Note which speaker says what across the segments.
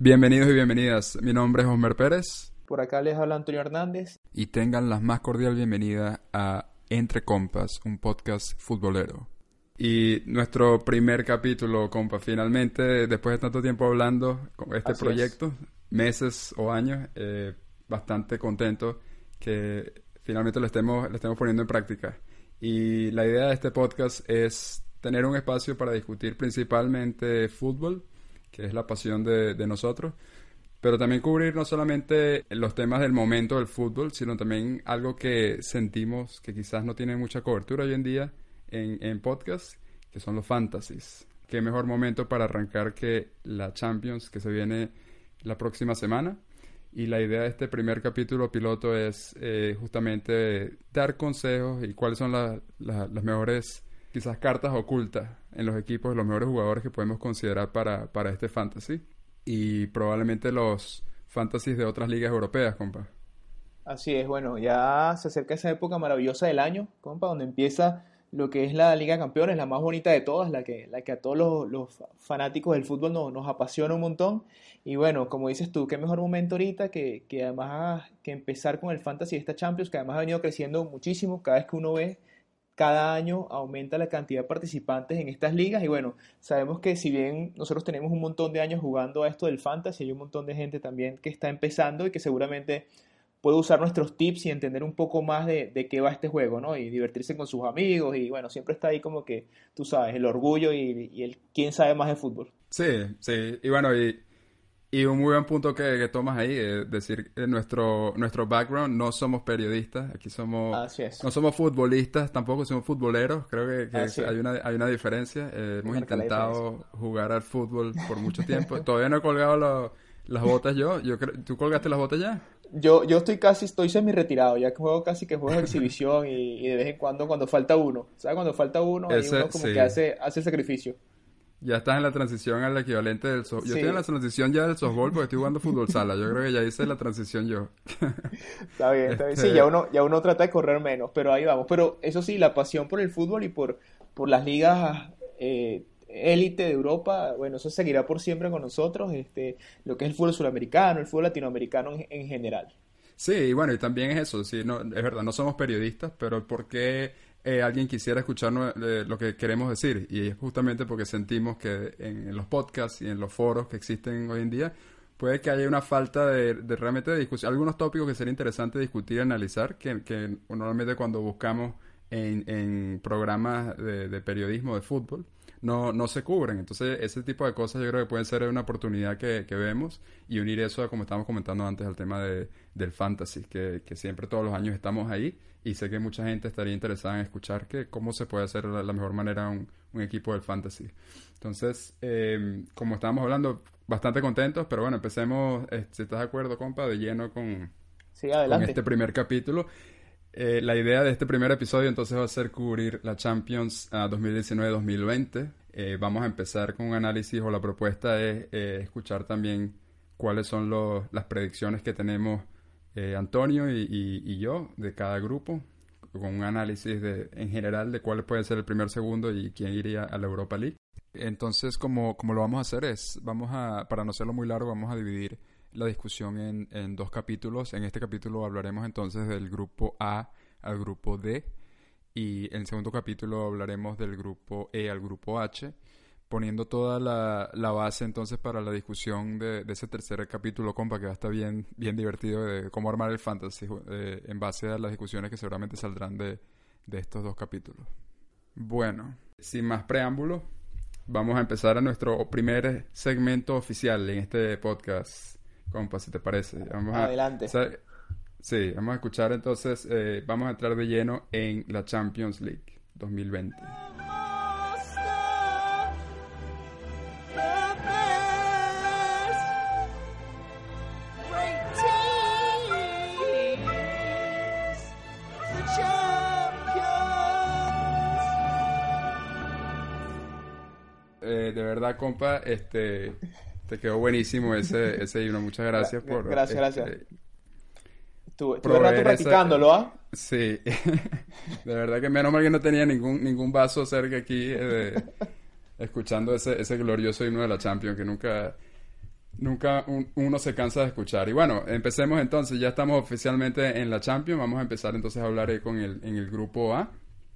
Speaker 1: Bienvenidos y bienvenidas. Mi nombre es Homer Pérez.
Speaker 2: Por acá les habla Antonio Hernández.
Speaker 1: Y tengan la más cordial bienvenida a Entre Compas, un podcast futbolero. Y nuestro primer capítulo, compa, finalmente, después de tanto tiempo hablando con este proyecto, meses o años, eh, bastante contento que finalmente lo estemos, lo estemos poniendo en práctica. Y la idea de este podcast es tener un espacio para discutir principalmente fútbol, que es la pasión de, nosotros, pero también cubrir no solamente los temas del momento del fútbol, sino también algo que sentimos que quizás no tiene mucha cobertura hoy en día en, en podcast, que son los fantasies. Qué mejor momento para arrancar que la Champions que se viene la próxima semana. Y la idea de este primer capítulo piloto es eh, justamente dar consejos y cuáles son las mejores quizás cartas ocultas en los equipos los mejores jugadores que podemos considerar para, para este fantasy y probablemente los fantasies de otras ligas europeas, compa.
Speaker 2: Así es, bueno, ya se acerca esa época maravillosa del año, compa, donde empieza lo que es la Liga de Campeones, la más bonita de todas, la que, la que a todos los, fanáticos del fútbol nos, apasiona un montón. Y bueno, como dices tú, qué mejor momento ahorita que, que además que empezar con el Fantasy de esta Champions, que además ha venido creciendo muchísimo cada vez que uno ve cada año aumenta la cantidad de participantes en estas ligas y bueno, sabemos que si bien nosotros tenemos un montón de años jugando a esto del fantasy, hay un montón de gente también que está empezando y que seguramente puede usar nuestros tips y entender un poco más de, qué va este juego, ¿no? Y divertirse con sus amigos y bueno, siempre está ahí como que, tú sabes, el orgullo y, y el quién sabe más de fútbol.
Speaker 1: Sí, sí, y bueno, y y un muy buen punto que, tomas ahí, es decir, en nuestro, nuestro background no somos periodistas, aquí somos, no somos futbolistas, tampoco somos futboleros, creo que, hay, una, hay una diferencia. Eh, hemos intentado jugar al fútbol por mucho tiempo, todavía no he colgado las botas yo, yo ¿tú colgaste las botas ya?
Speaker 2: Yo, yo estoy casi, estoy semi retirado, ya que juego casi que juego exhibición y, de vez en cuando cuando falta uno, ¿sabes? Cuando falta uno, uno como que hace, hace el sacrificio.
Speaker 1: Ya estás en la transición al equivalente del softball. Yo estoy en la transición ya del softball porque estoy jugando fútbol sala. Yo creo que ya hice la transición yo.
Speaker 2: está bien, está bien. Sí, ya uno, ya uno trata de correr menos, pero ahí vamos. Pero eso sí, la pasión por el fútbol y por, por las ligas eh, élite de Europa, bueno, eso seguirá por siempre con nosotros. Este, lo que es el fútbol sudamericano, el fútbol latinoamericano en, general.
Speaker 1: Sí, y bueno, y también es eso. Sí, no, es verdad, no somos periodistas, pero ¿por qué eh, alguien quisiera escuchar lo que queremos decir. Y es justamente porque sentimos que en, los podcasts y en los foros que existen hoy en día, puede que haya una falta de, realmente de discusión. Algunos tópicos que sería interesante discutir y analizar, que, que normalmente cuando buscamos en, programas de, periodismo de fútbol, no, no se cubren. Entonces, ese tipo de cosas yo creo que pueden ser una oportunidad que, vemos y unir eso, como estábamos comentando antes, al tema de, del fantasy, que, que siempre todos los años estamos ahí y sé que mucha gente estaría interesada en escuchar que cómo se puede hacer de la mejor manera un, un equipo del fantasy. Entonces, em, como estábamos hablando, bastante contentos, pero bueno, empecemos, eh, si estás de acuerdo, compa, de lleno con, con este primer capítulo. Eh, la idea de este primer episodio entonces va a ser cubrir la Champions 2019-2020. Ah, eh, vamos a empezar con un análisis o la propuesta es escuchar también cuáles son las predicciones que tenemos eh, Antonio y, yo de cada grupo, con un análisis de, en general de cuál puede ser el primer, segundo y quién iría a la Europa League. Entonces, como, como lo vamos a hacer es, vamos a, para no hacerlo muy largo, vamos a dividir la discusión en, en dos capítulos. En este capítulo hablaremos entonces del grupo A al grupo D y en el segundo capítulo hablaremos del grupo E al grupo H poniendo toda la, la, base entonces para la discusión de, de, ese tercer capítulo, compa, que va a estar bien, bien divertido de cómo armar el fantasy eh, en base a las discusiones que seguramente saldrán de, de estos dos capítulos. Bueno, sin más preámbulo, vamos a empezar a nuestro primer segmento oficial en este podcast, compa, si te parece. Vamos
Speaker 2: Adelante.
Speaker 1: A, sí, vamos a escuchar entonces, eh, vamos a entrar de lleno en la Champions League 2020. de verdad, compa, este, te quedó buenísimo ese, ese himno. Muchas gracias por...
Speaker 2: Gracias, gracias. Este, Estuve, rato practicándolo, ¿ah?
Speaker 1: Sí, de verdad que menos mal que no tenía ningún, ningún vaso cerca aquí eh, escuchando ese, ese glorioso himno de la Champions que nunca, nunca uno se cansa de escuchar. Y bueno, empecemos entonces, ya estamos oficialmente en la Champions, vamos a empezar entonces a hablar con el, en el grupo A.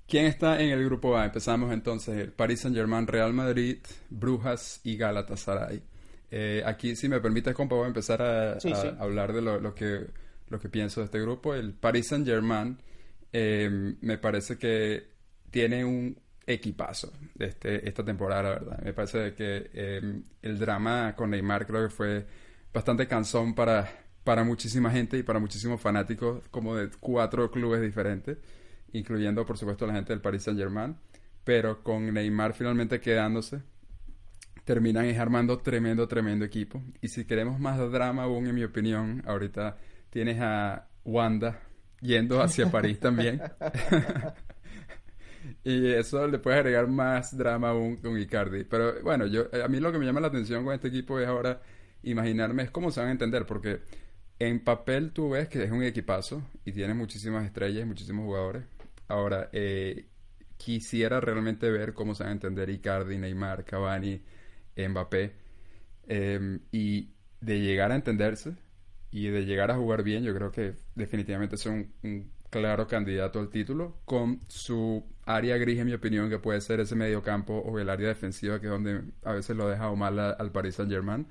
Speaker 1: ¿Quién está en el grupo A? Empezamos entonces el Paris Saint-Germain, Real Madrid, Brujas y Galatasaray. Eh, aquí, si me permites, compa, voy a empezar a, hablar de lo, que, lo que pienso de este grupo. El Paris Saint-Germain em, me parece que tiene un equipazo de este, esta temporada, la verdad. Me parece que em, el drama con Neymar creo que fue bastante cansón para, para muchísima gente y para muchísimos fanáticos como de cuatro clubes diferentes incluyendo por supuesto la gente del Paris Saint Germain, pero con Neymar finalmente quedándose, terminan armando tremendo, tremendo equipo. Y si queremos más drama aún, en mi opinión, ahorita tienes a Wanda yendo hacia París también. y eso le puede agregar más drama aún con Icardi. Pero bueno, yo a mí lo que me llama la atención con este equipo es ahora imaginarme es cómo se van a entender, porque en papel tú ves que es un equipazo y tiene muchísimas estrellas, muchísimos jugadores, Ahora, eh, quisiera realmente ver cómo se van a entender Icardi, Neymar, Cavani, Mbappé. Em, y de llegar a entenderse y de llegar a jugar bien, yo creo que definitivamente es un, claro candidato al título, con su área gris, en mi opinión, que puede ser ese medio campo o el área defensiva, que es donde a veces lo ha dejado mal al Paris Saint Germain.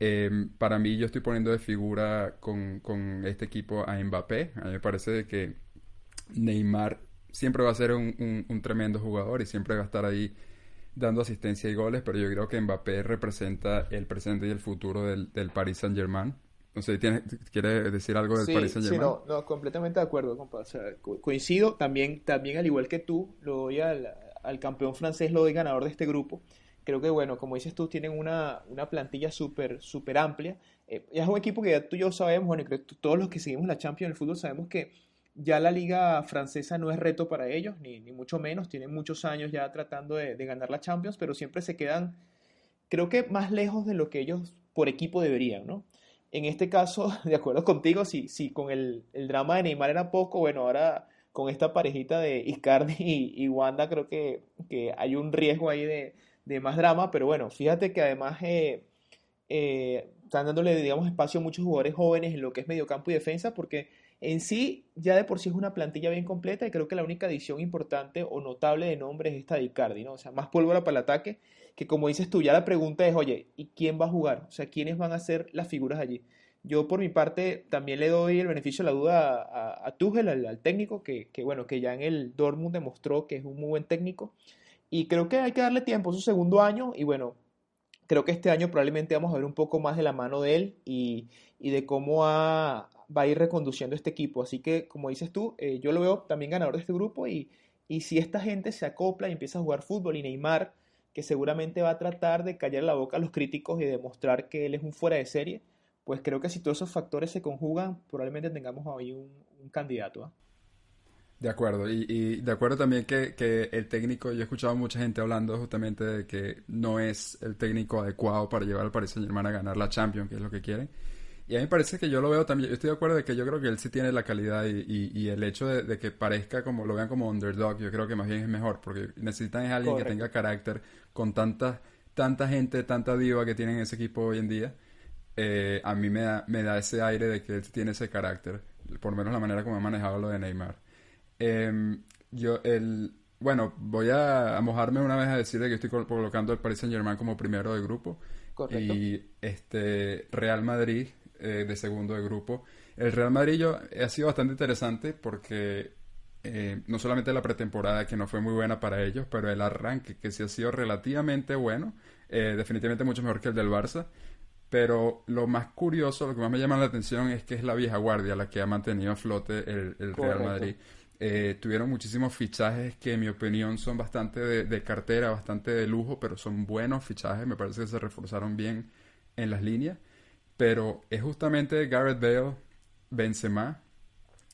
Speaker 1: Em, para mí, yo estoy poniendo de figura con, con, este equipo a Mbappé. A mí me parece que Neymar siempre va a ser un, un, tremendo jugador y siempre va a estar ahí dando asistencia y goles, pero yo creo que Mbappé representa el presente y el futuro del, del Paris Saint Germain. No sé, ¿tiene, ¿quiere decir algo del Paris Saint Germain?
Speaker 2: Sí, no, no, completamente de acuerdo, compa. coincido, también, también al igual que tú, lo doy al, al campeón francés, lo doy ganador de este grupo. Creo que, bueno, como dices tú, tienen una, una plantilla súper súper amplia. Eh, es un equipo que ya tú y yo sabemos, bueno, y creo que todos los que seguimos la Champions el fútbol sabemos que ya la liga francesa no es reto para ellos, ni, ni mucho menos. Tienen muchos años ya tratando de, ganar la Champions, pero siempre se quedan, creo que más lejos de lo que ellos por equipo deberían, ¿no? En este caso, de acuerdo contigo, si, si con el, el drama de Neymar era poco, bueno, ahora con esta parejita de Icardi y, Wanda creo que, que, hay un riesgo ahí de, de, más drama, pero bueno, fíjate que además eh, eh, están dándole, digamos, espacio a muchos jugadores jóvenes en lo que es mediocampo y defensa, porque en sí, ya de por sí es una plantilla bien completa y creo que la única adición importante o notable de nombre es esta de Icardi, ¿no? O sea, más pólvora para el ataque, que como dices tú, ya la pregunta es, oye, ¿y quién va a jugar? O sea, ¿quiénes van a ser las figuras allí? Yo por mi parte también le doy el beneficio de la duda a, a, Tuchel, al, técnico, que, que, bueno, que ya en el Dortmund demostró que es un muy buen técnico. Y creo que hay que darle tiempo, su segundo año, y bueno, creo que este año probablemente vamos a ver un poco más de la mano de él y, y de cómo ha, va a ir reconduciendo este equipo. Así que, como dices tú, eh, yo lo veo también ganador de este grupo y, y si esta gente se acopla y empieza a jugar fútbol y Neymar, que seguramente va a tratar de callar la boca a los críticos y demostrar que él es un fuera de serie, pues creo que si todos esos factores se conjugan, probablemente tengamos ahí un, candidato. ¿ah?
Speaker 1: De acuerdo, y, de acuerdo también que, que, el técnico, yo he escuchado a mucha gente hablando justamente de que no es el técnico adecuado para llevar al Paris Saint Germain a ganar la Champions, que es lo que quieren. Y a mí me parece que yo lo veo también, yo estoy de acuerdo de que yo creo que él sí tiene la calidad y, y, el hecho de, que parezca como, lo vean como underdog, yo creo que más bien es mejor, porque necesitan es alguien que tenga carácter con tanta, tanta gente, tanta diva que tienen en ese equipo hoy en día. Eh, a mí me da, me da ese aire de que él tiene ese carácter, por lo menos la manera como ha manejado lo de Neymar. Em, yo, el, bueno, voy a, mojarme una vez a decir que estoy colocando al Paris Saint Germain como primero de grupo.
Speaker 2: Correcto.
Speaker 1: Y este Real Madrid eh, de segundo de grupo. El Real Madrid yo, ha sido bastante interesante porque eh, no solamente la pretemporada que no fue muy buena para ellos, pero el arranque que sí ha sido relativamente bueno, eh, definitivamente mucho mejor que el del Barça. Pero lo más curioso, lo que más me llama la atención es que es la vieja guardia la que ha mantenido a flote el, Real Madrid. Eh, tuvieron muchísimos fichajes que en mi opinión son bastante de, cartera, bastante de lujo, pero son buenos fichajes. Me parece que se reforzaron bien en las líneas. Pero es justamente Garrett Bale, Benzema,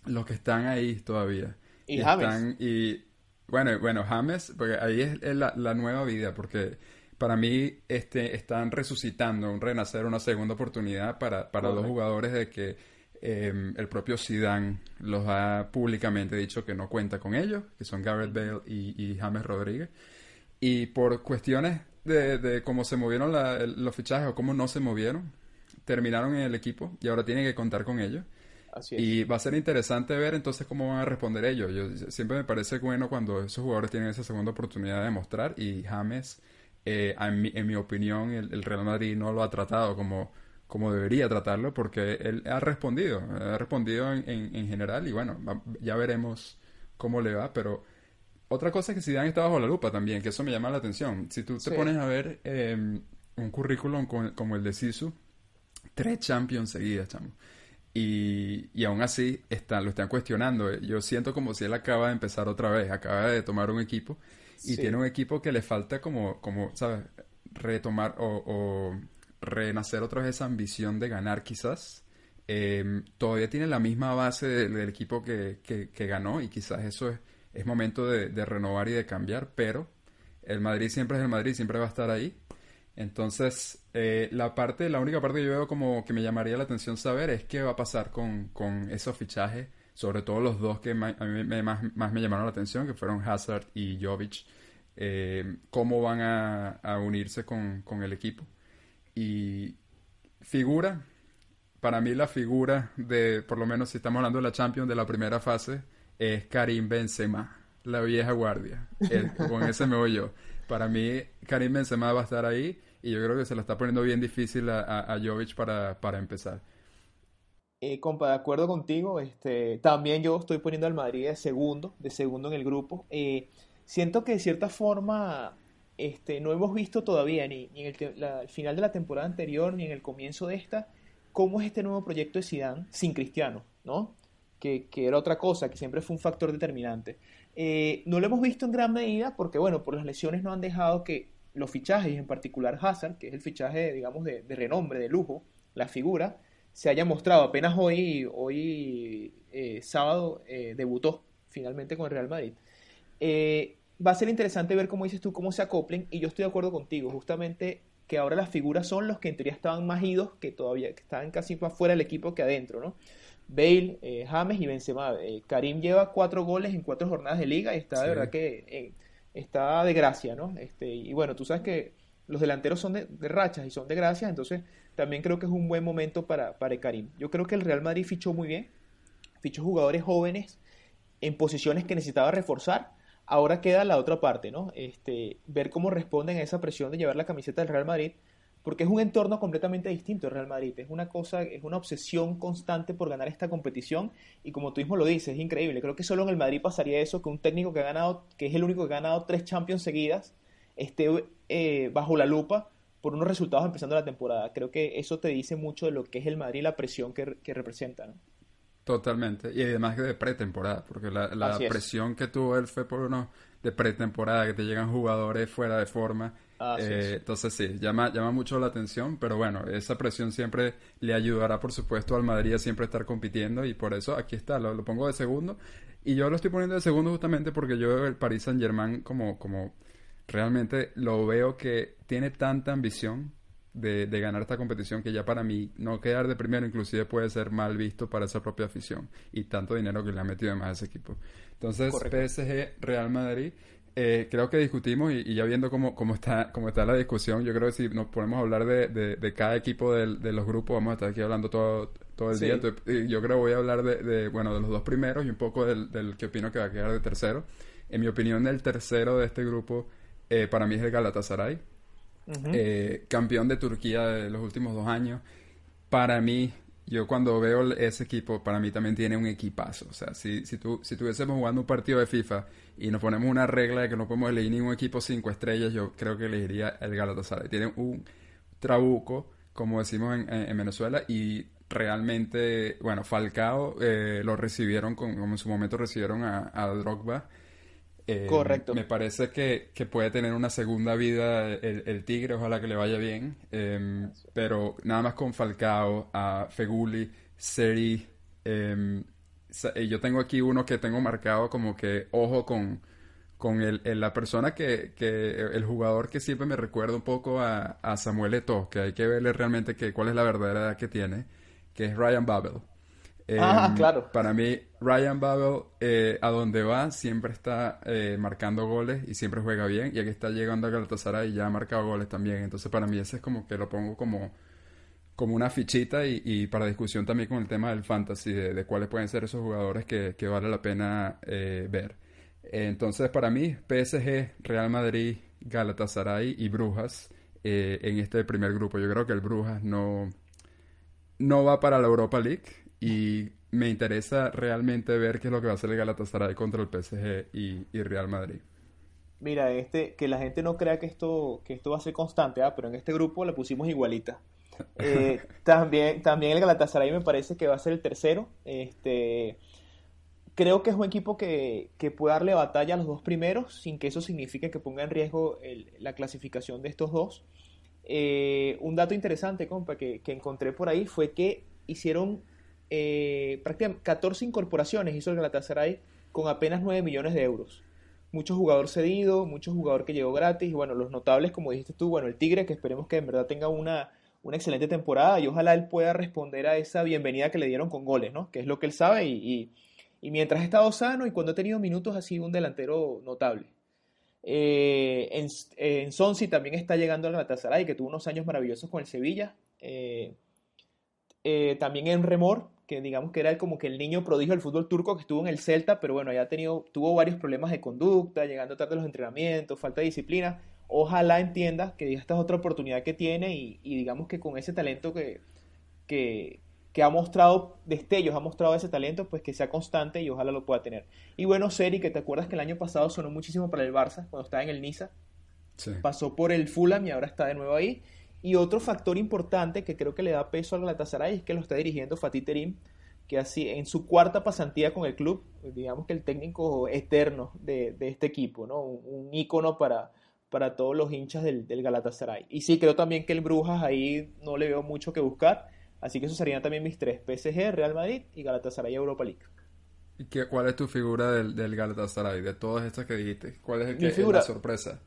Speaker 1: los que están ahí todavía.
Speaker 2: Y, James.
Speaker 1: y bueno, bueno, James, porque ahí es, la, nueva vida, porque para mí este, están resucitando, un renacer, una segunda oportunidad para, para dos jugadores de que em, el propio Zidane los ha públicamente dicho que no cuenta con ellos, que son Garrett Bale y, James Rodríguez. Y por cuestiones de, de cómo se movieron los fichajes o cómo no se movieron, terminaron en el equipo y ahora tienen que contar con ellos. Y va a ser interesante ver entonces cómo van a responder ellos. Yo, siempre me parece bueno cuando esos jugadores tienen esa segunda oportunidad de mostrar y James, eh, en, mi, opinión, el, Real Madrid no lo ha tratado como, como debería tratarlo porque él ha respondido, ha respondido en, general y bueno, ya veremos cómo le va, pero otra cosa es que Zidane está bajo la lupa también, que eso me llama la atención. Si tú te pones a ver em, un currículum como el de Sisu, tres Champions seguidas, chamo. Y, y aún así están, lo están cuestionando. Yo siento como si él acaba de empezar otra vez, acaba de tomar un equipo y tiene un equipo que le falta como, como ¿sabes? Retomar o, renacer otra vez esa ambición de ganar quizás. Em, todavía tiene la misma base del equipo que, que, ganó y quizás eso es, es momento de, de renovar y de cambiar, pero el Madrid siempre es el Madrid, siempre va a estar ahí entonces, eh, la parte, la única parte que yo veo como que me llamaría la atención saber es qué va a pasar con, con esos fichajes, sobre todo los dos que a mí me, más, me llamaron la atención, que fueron Hazard y Jovic, eh, cómo van a, unirse con, con, el equipo. Y figura, para mí la figura de, por lo menos si estamos hablando de la Champions de la primera fase, es Karim Benzema, la vieja guardia. con ese me voy yo. Para mí, Karim Benzema va a estar ahí y yo creo que se la está poniendo bien difícil a, a, Jovic para, para empezar.
Speaker 2: Eh, compa, de acuerdo contigo, este, también yo estoy poniendo al Madrid de segundo, de segundo en el grupo. Eh, siento que de cierta forma este, no hemos visto todavía, ni, en el, final de la temporada anterior, ni en el comienzo de esta, cómo es este nuevo proyecto de Zidane sin Cristiano, ¿no? Que, que, era otra cosa, que siempre fue un factor determinante. Eh, no lo hemos visto en gran medida porque, bueno, por las lesiones no han dejado que los fichajes, en particular Hazard, que es el fichaje, digamos, de, renombre, de lujo, la figura, se haya mostrado. Apenas hoy, hoy eh, sábado, eh, debutó finalmente con el Real Madrid. Eh, va a ser interesante ver, cómo dices tú, cómo se acoplen, y yo estoy de acuerdo contigo, justamente que ahora las figuras son los que en teoría estaban más idos, que todavía que estaban casi más fuera del equipo que adentro, ¿no? Bale, James y Benzema. Karim lleva cuatro goles en cuatro jornadas de liga y está de verdad que está de gracia, ¿no? Este, y bueno, tú sabes que los delanteros son de, rachas y son de gracia, entonces también creo que es un buen momento para, para Karim. Yo creo que el Real Madrid fichó muy bien, fichó jugadores jóvenes en posiciones que necesitaba reforzar. Ahora queda la otra parte, ¿no? Este, ver cómo responden a esa presión de llevar la camiseta del Real Madrid porque es un entorno completamente distinto el Real Madrid. Es una cosa, es una obsesión constante por ganar esta competición y como tú mismo lo dices, es increíble. Creo que solo en el Madrid pasaría eso, que un técnico que ha ganado, que es el único que ha ganado tres Champions seguidas, esté eh, bajo la lupa por unos resultados empezando la temporada. Creo que eso te dice mucho de lo que es el Madrid y la presión que, que representa. ¿no?
Speaker 1: Totalmente. Y además de pretemporada, porque la, la presión que tuvo él fue por uno de pretemporada, que te llegan jugadores fuera de forma. Eh, entonces sí, llama, llama mucho la atención, pero bueno, esa presión siempre le ayudará, por supuesto, al Madrid a siempre estar compitiendo y por eso aquí está, lo, pongo de segundo. Y yo lo estoy poniendo de segundo justamente porque yo veo el Paris Saint Germain como, como realmente lo veo que tiene tanta ambición de, ganar esta competición que ya para mí no quedar de primero inclusive puede ser mal visto para esa propia afición y tanto dinero que le ha metido además a ese equipo. Entonces PSG, Real Madrid, eh, creo que discutimos y, ya viendo cómo, cómo, está, cómo está la discusión, yo creo que si nos podemos hablar de, de, cada equipo de, los grupos, vamos a estar aquí hablando todo, todo el día. yo creo que voy a hablar de, bueno, de los dos primeros y un poco del, del que opino que va a quedar de tercero. En mi opinión, el tercero de este grupo eh, para mí es el Galatasaray. Eh, campeón de Turquía de los últimos dos años. Para mí, yo cuando veo ese equipo, para mí también tiene un equipazo. O sea, si, si, tu, si estuviésemos jugando un partido de FIFA y nos ponemos una regla de que no podemos elegir ningún equipo cinco estrellas, yo creo que elegiría el Galatasaray. Tiene un trabuco, como decimos en, en, Venezuela, y realmente, bueno, Falcao eh, lo recibieron, como en su momento recibieron a Drogba. Eh, Correcto. Me parece que, que, puede tener una segunda vida el, el Tigre, ojalá que le vaya bien. Em, pero nada más con Falcao, a Feguli, Seri. Eh, yo tengo aquí uno que tengo marcado como que ojo con, con el, la persona que, que, el jugador que siempre me recuerda un poco a, a Samuel Eto'o, que hay que verle realmente que, cuál es la verdadera edad que tiene, que es Ryan Babel.
Speaker 2: Ah, em, claro.
Speaker 1: Para mí, Ryan Babel, eh, a donde va, siempre está eh, marcando goles y siempre juega bien. Y aquí está llegando a Galatasaray y ya ha marcado goles también. Entonces, para mí, ese es como que lo pongo como, como una fichita y, para discusión también con el tema del fantasy, de, cuáles pueden ser esos jugadores que, que vale la pena eh, ver. Entonces, para mí, PSG, Real Madrid, Galatasaray y Brujas en este primer grupo. Yo creo que el Brujas no, no va para la Europa League y me interesa realmente ver qué es lo que va a hacer el Galatasaray contra el PSG y, Real Madrid.
Speaker 2: Mira, este, que la gente no crea que esto, que esto va a ser constante, ¿ah? pero en este grupo la pusimos igualita. Eh, también, también el Galatasaray me parece que va a ser el tercero. Este, creo que es un equipo que, que puede darle batalla a los dos primeros, sin que eso signifique que ponga en riesgo la clasificación de estos dos. Eh, un dato interesante, compa, que, que encontré por ahí fue que hicieron eh, prácticamente 14 incorporaciones hizo el Galatasaray con apenas 9 millones de euros. Muchos jugadores cedidos, muchos jugadores que llegó gratis, y bueno, los notables, como dijiste tú, bueno, el Tigre, que esperemos que en verdad tenga una, una excelente temporada y ojalá él pueda responder a esa bienvenida que le dieron con goles, ¿no? Que es lo que él sabe y, y, mientras ha estado sano y cuando ha tenido minutos ha sido un delantero notable. Eh, en, en Sonsi también está llegando al Galatasaray, que tuvo unos años maravillosos con el Sevilla. Eh, también en Remor, que digamos que era como que el niño prodigio del fútbol turco que estuvo en el Celta, pero bueno, ya ha tenido, tuvo varios problemas de conducta, llegando tarde a los entrenamientos, falta de disciplina. Ojalá entienda que esta es otra oportunidad que tiene y, digamos que con ese talento que, que, ha mostrado destellos, ha mostrado ese talento, pues que sea constante y ojalá lo pueda tener. Y bueno, Seri, que te acuerdas que el año pasado sonó muchísimo para el Barça, cuando estaba en el Niza, pasó por el Fulham y ahora está de nuevo ahí. Y otro factor importante que creo que le da peso al Galatasaray es que lo está dirigiendo Fatih Terim, que así en su cuarta pasantía con el club, digamos que el técnico eterno de, este equipo, ¿no? Un, ícono para, para todos los hinchas del, Galatasaray. Y sí, creo también que el Brujas ahí no le veo mucho que buscar, así que esos serían también mis tres, PSG, Real Madrid y Galatasaray Europa League.
Speaker 1: ¿Y qué, cuál es tu figura del, del Galatasaray, de todas estas que dijiste? ¿Cuál es el que es la sorpresa?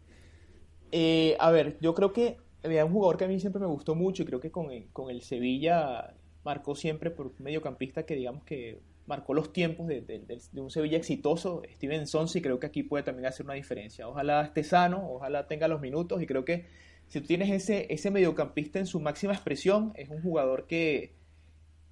Speaker 2: Eh, a ver, yo creo que había un jugador que a mí siempre me gustó mucho y creo que con el, con el Sevilla marcó siempre por mediocampista que digamos que marcó los tiempos de, un Sevilla exitoso, Steven Sonsi, creo que aquí puede también hacer una diferencia. Ojalá esté sano, ojalá tenga los minutos y creo que si tú tienes ese, ese mediocampista en su máxima expresión, es un jugador que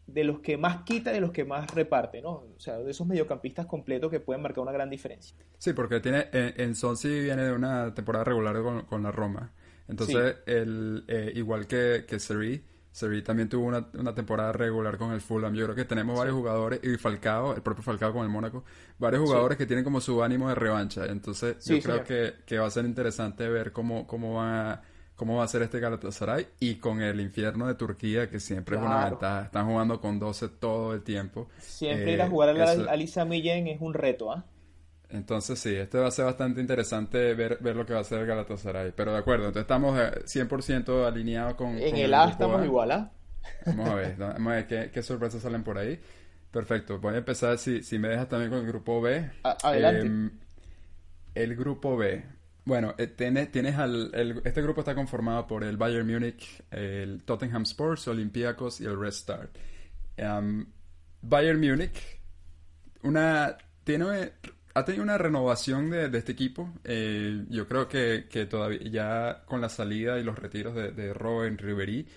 Speaker 2: de los que más quita, de los que más reparte, ¿no? O sea, de esos mediocampistas completos que pueden marcar una gran diferencia.
Speaker 1: Sí, porque tiene en, en Sonsi viene de una temporada regular con, con la Roma. Entonces, el, eh, igual que, que Seri, Seri también tuvo una, una, temporada regular con el Fulham. Yo creo que tenemos varios jugadores, y Falcao, el propio Falcao con el Mónaco, varios jugadores que tienen como su ánimo de revancha. Entonces, yo creo que, que, va a ser interesante ver cómo, cómo va cómo va a ser este Galatasaray y con el infierno de Turquía que siempre es una ventaja. Están jugando con 12 todo el tiempo.
Speaker 2: Siempre ir a eh, jugar a Alisa Millen es un reto, ¿ah?
Speaker 1: Entonces sí, este va a ser bastante interesante ver, ver lo que va a hacer el Galatasaray. Pero de acuerdo, entonces estamos 100% eh, alineados con...
Speaker 2: En el, A estamos igual, ¿ah?
Speaker 1: Vamos a ver, vamos a ver qué, qué, sorpresas salen por ahí. Perfecto, voy a empezar, si, si me dejas también con el grupo B.
Speaker 2: adelante. Em,
Speaker 1: el grupo B. Bueno, eh, tienes, tienes al, este grupo está conformado por el Bayern Múnich, el Tottenham Sports, Olympiacos y el Red Star. Em, Bayern Múnich, una, tiene ha tenido una renovación de, este equipo. Eh, yo creo que, todavía ya con la salida y los retiros de, de Robin Ribery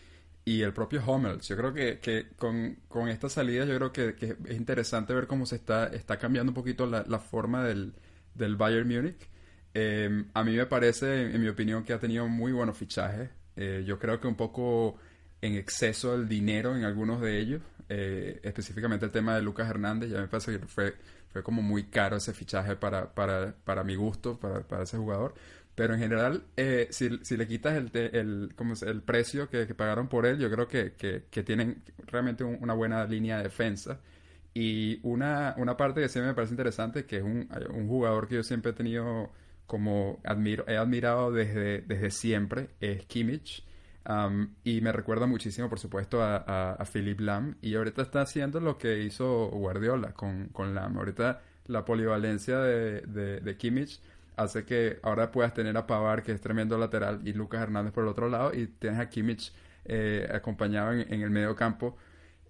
Speaker 1: y el propio Hummels, yo creo que, con, esta salida yo creo que, es interesante ver cómo se está, está cambiando un poquito la, forma del, del, Bayern Múnich. Eh, a mí me parece, en, mi opinión, que ha tenido muy buenos fichajes. Eh, yo creo que un poco en exceso el dinero en algunos de ellos, específicamente el tema de Lucas Hernández, ya me parece que fue fue como muy caro ese fichaje para, para, para mi gusto, para, para, ese jugador. Pero en general, eh, si, si, le quitas el, el, como el precio que, pagaron por él, yo creo que, que, tienen realmente una buena línea de defensa. Y una, una parte que sí me parece interesante, que es un, un jugador que yo siempre he tenido como admiro, he admirado desde, desde siempre, es Kimmich y me recuerda muchísimo, por supuesto, a, a, Philip Lam. Y ahorita está haciendo lo que hizo Guardiola con, con Lam. Ahorita la polivalencia de, de, Kimmich hace que ahora puedas tener a Pavar, que es tremendo lateral, y Lucas Hernández por el otro lado, y tienes a Kimmich eh, acompañado en, el medio campo,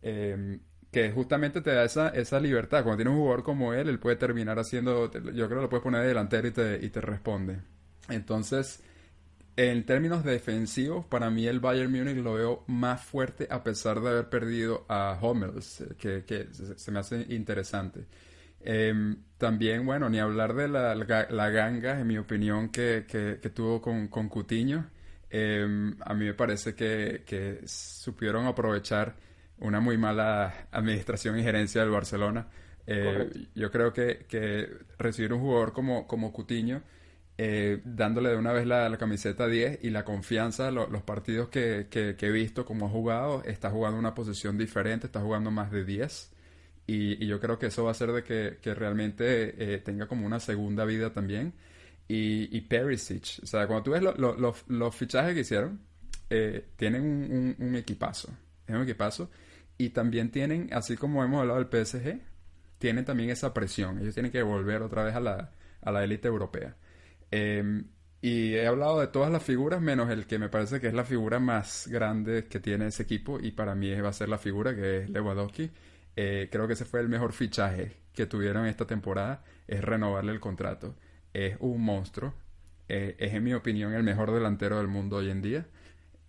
Speaker 1: em, que justamente te da esa, esa libertad. Cuando tienes un jugador como él, él puede terminar haciendo, yo creo que lo puedes poner de delantero y te, y te responde. Entonces, en términos defensivos, para mí el Bayern Múnich lo veo más fuerte a pesar de haber perdido a Hummels, que, se me hace interesante. Em, también, bueno, ni hablar de la, la, ganga, en mi opinión, que, tuvo con, con Cutiño. Em, a mí me parece que, supieron aprovechar una muy mala administración y gerencia del Barcelona. Eh, yo creo que, recibir un jugador como, como Cutiño eh, dándole de una vez la, camiseta 10 y la confianza, los partidos que, he visto como ha jugado, está jugando una posición diferente, está jugando más de 10 y, yo creo que eso va a hacer de que, realmente eh, tenga como una segunda vida también. Y, y Perisic, o sea, cuando tú ves los fichajes que hicieron, eh, tienen un, equipazo, es un equipazo y también tienen, así como hemos hablado del PSG, tienen también esa presión, ellos tienen que volver otra vez a la, a la élite europea. Em, y he hablado de todas las figuras, menos el que me parece que es la figura más grande que tiene ese equipo, y para mí va a ser la figura que es Lewandowski. Eh, creo que ese fue el mejor fichaje que tuvieron esta temporada, es renovarle el contrato. Es un monstruo, eh, es en mi opinión el mejor delantero del mundo hoy en día,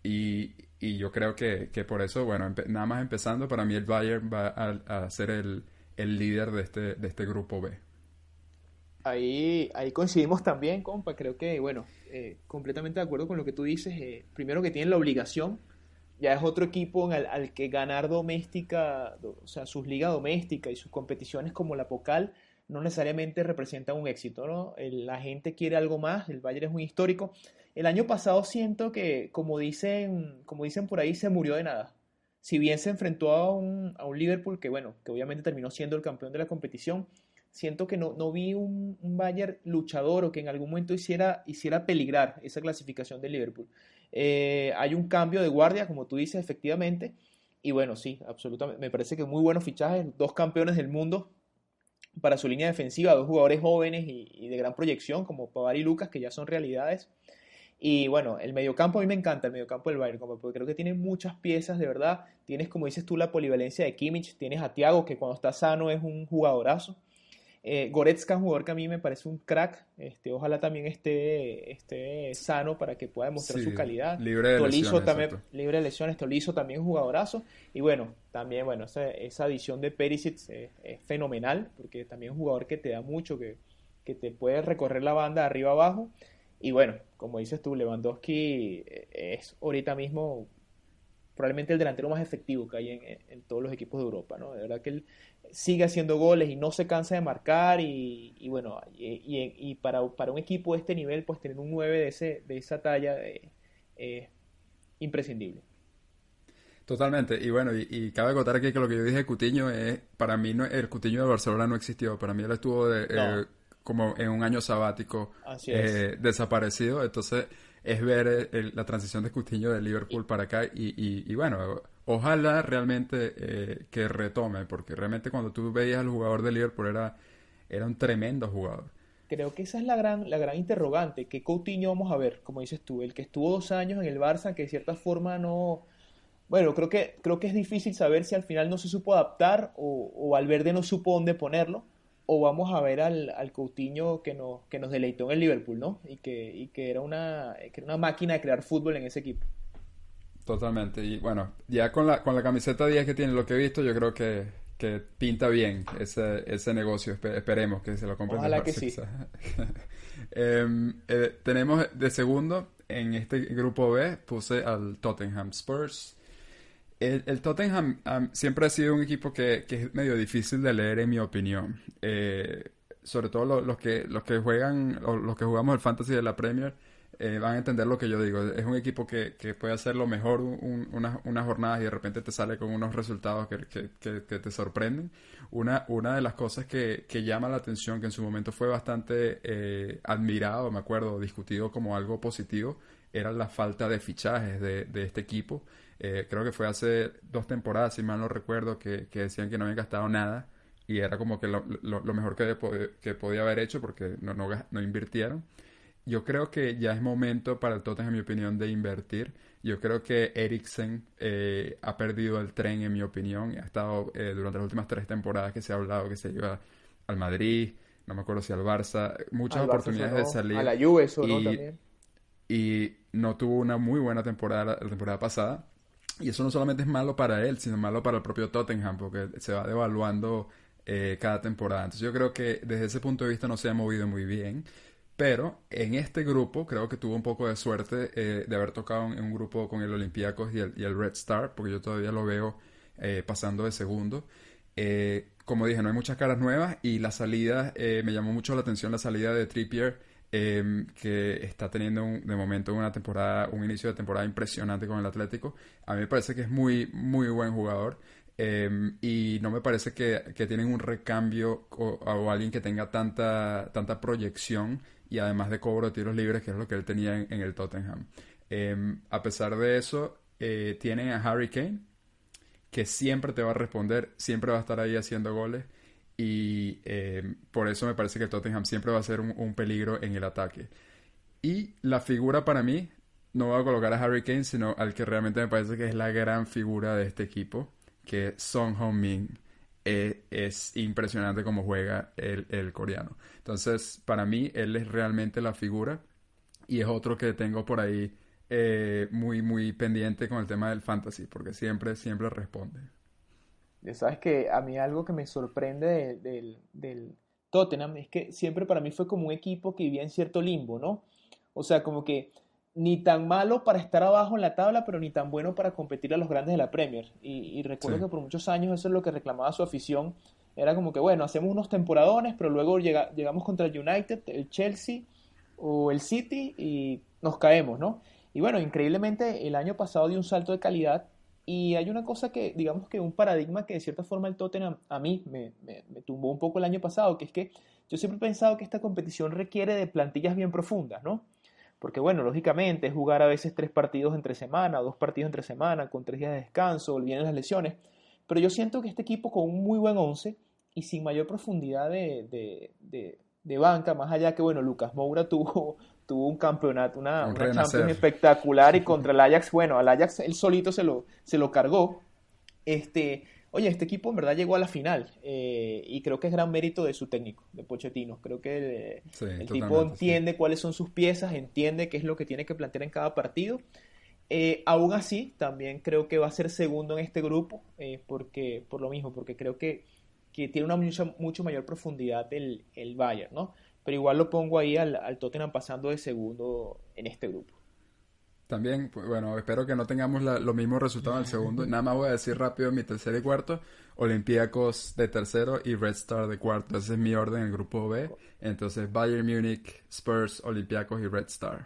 Speaker 1: y, yo creo que, por eso, bueno, nada más empezando, para mí el Bayern va a, ser el, líder de este, de este grupo B.
Speaker 2: Ahí, ahí coincidimos también, compa. Creo que, bueno, eh, completamente de acuerdo con lo que tú dices. Eh, primero que tienen la obligación, ya es otro equipo al, que ganar doméstica, o sea, sus ligas domésticas y sus competiciones como la Pocal no necesariamente representan un éxito, ¿no? la gente quiere algo más, el Bayern es muy histórico. El año pasado siento que, como dicen, como dicen por ahí, se murió de nada. Si bien se enfrentó a un, a un Liverpool que, bueno, que obviamente terminó siendo el campeón de la competición, siento que no, no vi un, un, Bayern luchador o que en algún momento hiciera, hiciera peligrar esa clasificación del Liverpool. Eh, hay un cambio de guardia, como tú dices, efectivamente. Y bueno, sí, absolutamente. Me parece que muy buenos fichajes. Dos campeones del mundo para su línea defensiva, dos jugadores jóvenes y, de gran proyección, como Pavar y Lucas, que ya son realidades. Y bueno, el mediocampo a mí me encanta, el mediocampo del Bayern, porque creo que tiene muchas piezas, de verdad. Tienes, como dices tú, la polivalencia de Kimmich, tienes a Thiago, que cuando está sano es un jugadorazo. Eh, Goretzka, un jugador que a mí me parece un crack. Este, ojalá también esté, esté sano para que pueda demostrar su calidad.
Speaker 1: Libre de lesiones.
Speaker 2: También, libre de lesiones. Tolizo también jugadorazo. Y bueno, también, bueno, esa, esa adición de Perisic es, fenomenal, porque también es un jugador que te da mucho, que, que te puede recorrer la banda de arriba abajo. Y bueno, como dices tú, Lewandowski es ahorita mismo probablemente el delantero más efectivo que hay en, todos los equipos de Europa, ¿no? De verdad que él sigue haciendo goles y no se cansa de marcar y, bueno, y, para, un equipo de este nivel, pues tener un 9 de, ese, de esa talla es imprescindible.
Speaker 1: Totalmente, y bueno, y, cabe acotar aquí que lo que yo dije de Cutiño es, para mí no, el Cutiño de Barcelona no existió, para mí él estuvo de, eh, como en un año sabático eh, desaparecido, entonces es ver la transición de Cutiño de Liverpool para acá y, y, bueno, ojalá realmente eh, que retome, porque realmente cuando tú veías al jugador de Liverpool era, era un tremendo jugador.
Speaker 2: Creo que esa es la gran, la gran interrogante, ¿qué Coutinho vamos a ver? Como dices tú, el que estuvo dos años en el Barça, que de cierta forma no... Bueno, creo que, creo que es difícil saber si al final no se supo adaptar o, o Valverde no supo dónde ponerlo, o vamos a ver al, al Coutinho que nos, que nos deleitó en el Liverpool, ¿no? Y que, y que, era una, que era una máquina de crear fútbol en ese equipo.
Speaker 1: Totalmente. Y bueno, ya con la, con la camiseta 10 que tiene lo que he visto, yo creo que, que pinta bien ese, ese negocio. esperemos que se lo compren.
Speaker 2: Ojalá que sí.
Speaker 1: Em, eh, tenemos de segundo en este grupo B, puse al Tottenham Spurs. El, Tottenham siempre ha sido un equipo que, que, es medio difícil de leer en mi opinión. Eh, sobre todo los, que, los que juegan, o los que jugamos el fantasy de la Premier eh, van a entender lo que yo digo. Es un equipo que, que puede hacer lo mejor unas, jornadas y de repente te sale con unos resultados que, que, te sorprenden. Una, una de las cosas que, llama la atención, que en su momento fue bastante eh, admirado, me acuerdo, discutido como algo positivo, era la falta de fichajes de, de este equipo. Eh, creo que fue hace dos temporadas, si mal no recuerdo, que, decían que no habían gastado nada y era como que lo, lo, mejor que, que podía haber hecho porque no, no, no invirtieron yo creo que ya es momento para el Tottenham, en mi opinión, de invertir. Yo creo que Eriksen eh, ha perdido el tren, en mi opinión. Ha estado eh, durante las últimas tres temporadas que se ha hablado que se iba al Madrid, no me acuerdo si al Barça, muchas oportunidades de salir.
Speaker 2: A la Juve, eso, y, también.
Speaker 1: Y no tuvo una muy buena temporada la temporada pasada. Y eso no solamente es malo para él, sino malo para el propio Tottenham, porque se va devaluando eh, cada temporada. Entonces yo creo que desde ese punto de vista no se ha movido muy bien. Pero en este grupo creo que tuvo un poco de suerte eh, de haber tocado en, un grupo con el Olympiacos y el, Red Star, porque yo todavía lo veo eh, pasando de segundo. Eh, como dije, no hay muchas caras nuevas y la salida, me llamó mucho la atención la salida de Trippier, em, que está teniendo de momento una temporada, un inicio de temporada impresionante con el Atlético. A mí me parece que es muy, muy buen jugador. Em, y no me parece que, tienen un recambio o, alguien que tenga tanta, tanta proyección y además de cobro de tiros libres, que es lo que él tenía en, el Tottenham. Em, a pesar de eso, eh, tienen a Harry Kane, que siempre te va a responder, siempre va a estar ahí haciendo goles. Y em, por eso me parece que el Tottenham siempre va a ser un, peligro en el ataque. Y la figura para mí, no voy a colocar a Harry Kane, sino al que realmente me parece que es la gran figura de este equipo, que es Son Heung-min. Eh, es impresionante cómo juega el, coreano. Entonces, para mí, él es realmente la figura y es otro que tengo por ahí eh, muy, muy pendiente con el tema del fantasy, porque siempre, siempre responde.
Speaker 2: Sabes que a mí algo que me sorprende del, del Tottenham es que siempre para mí fue como un equipo que vivía en cierto limbo, ¿no? O sea, como que ni tan malo para estar abajo en la tabla, pero ni tan bueno para competir a los grandes de la Premier. Y, recuerdo que por muchos años eso es lo que reclamaba su afición. Era como que, bueno, hacemos unos temporadones, pero luego llegamos contra el United, el Chelsea o el City y nos caemos, ¿no? Y bueno, increíblemente el año pasado dio un salto de calidad y hay una cosa que, digamos que un paradigma que de cierta forma el Tottenham a mí me, me, me tumbó un poco el año pasado, que es que yo siempre he pensado que esta competición requiere de plantillas bien profundas, ¿no? Porque bueno, lógicamente es jugar a veces tres partidos entre semana, dos partidos entre semana, con tres días de descanso, vienen las lesiones. Pero yo siento que este equipo con un muy buen once y sin mayor profundidad de, banca, más allá que bueno, Lucas Moura tuvo, tuvo un campeonato, una, una Champions espectacular y contra el Ajax, bueno, al Ajax él solito se lo, se lo cargó. Este, Oye, este equipo en verdad llegó a la final eh, y creo que es gran mérito de su técnico, de Pochettino. Creo que el, tipo entiende cuáles son sus piezas, entiende qué es lo que tiene que plantear en cada partido. Eh, aún así, también creo que va a ser segundo en este grupo, eh, porque, por lo mismo, porque creo que, tiene una mucha, mucho mayor profundidad el, el Bayern, ¿no? Pero igual lo pongo ahí al, al Tottenham pasando de segundo en este grupo.
Speaker 1: También, pues, bueno, espero que no tengamos los mismos resultados en el segundo. Nada más voy a decir rápido mi tercer y cuarto. Olympiacos de tercero y Red Star de cuarto. Ese es mi orden en el grupo B. Entonces, Bayern Munich, Spurs, Olympiacos y Red Star.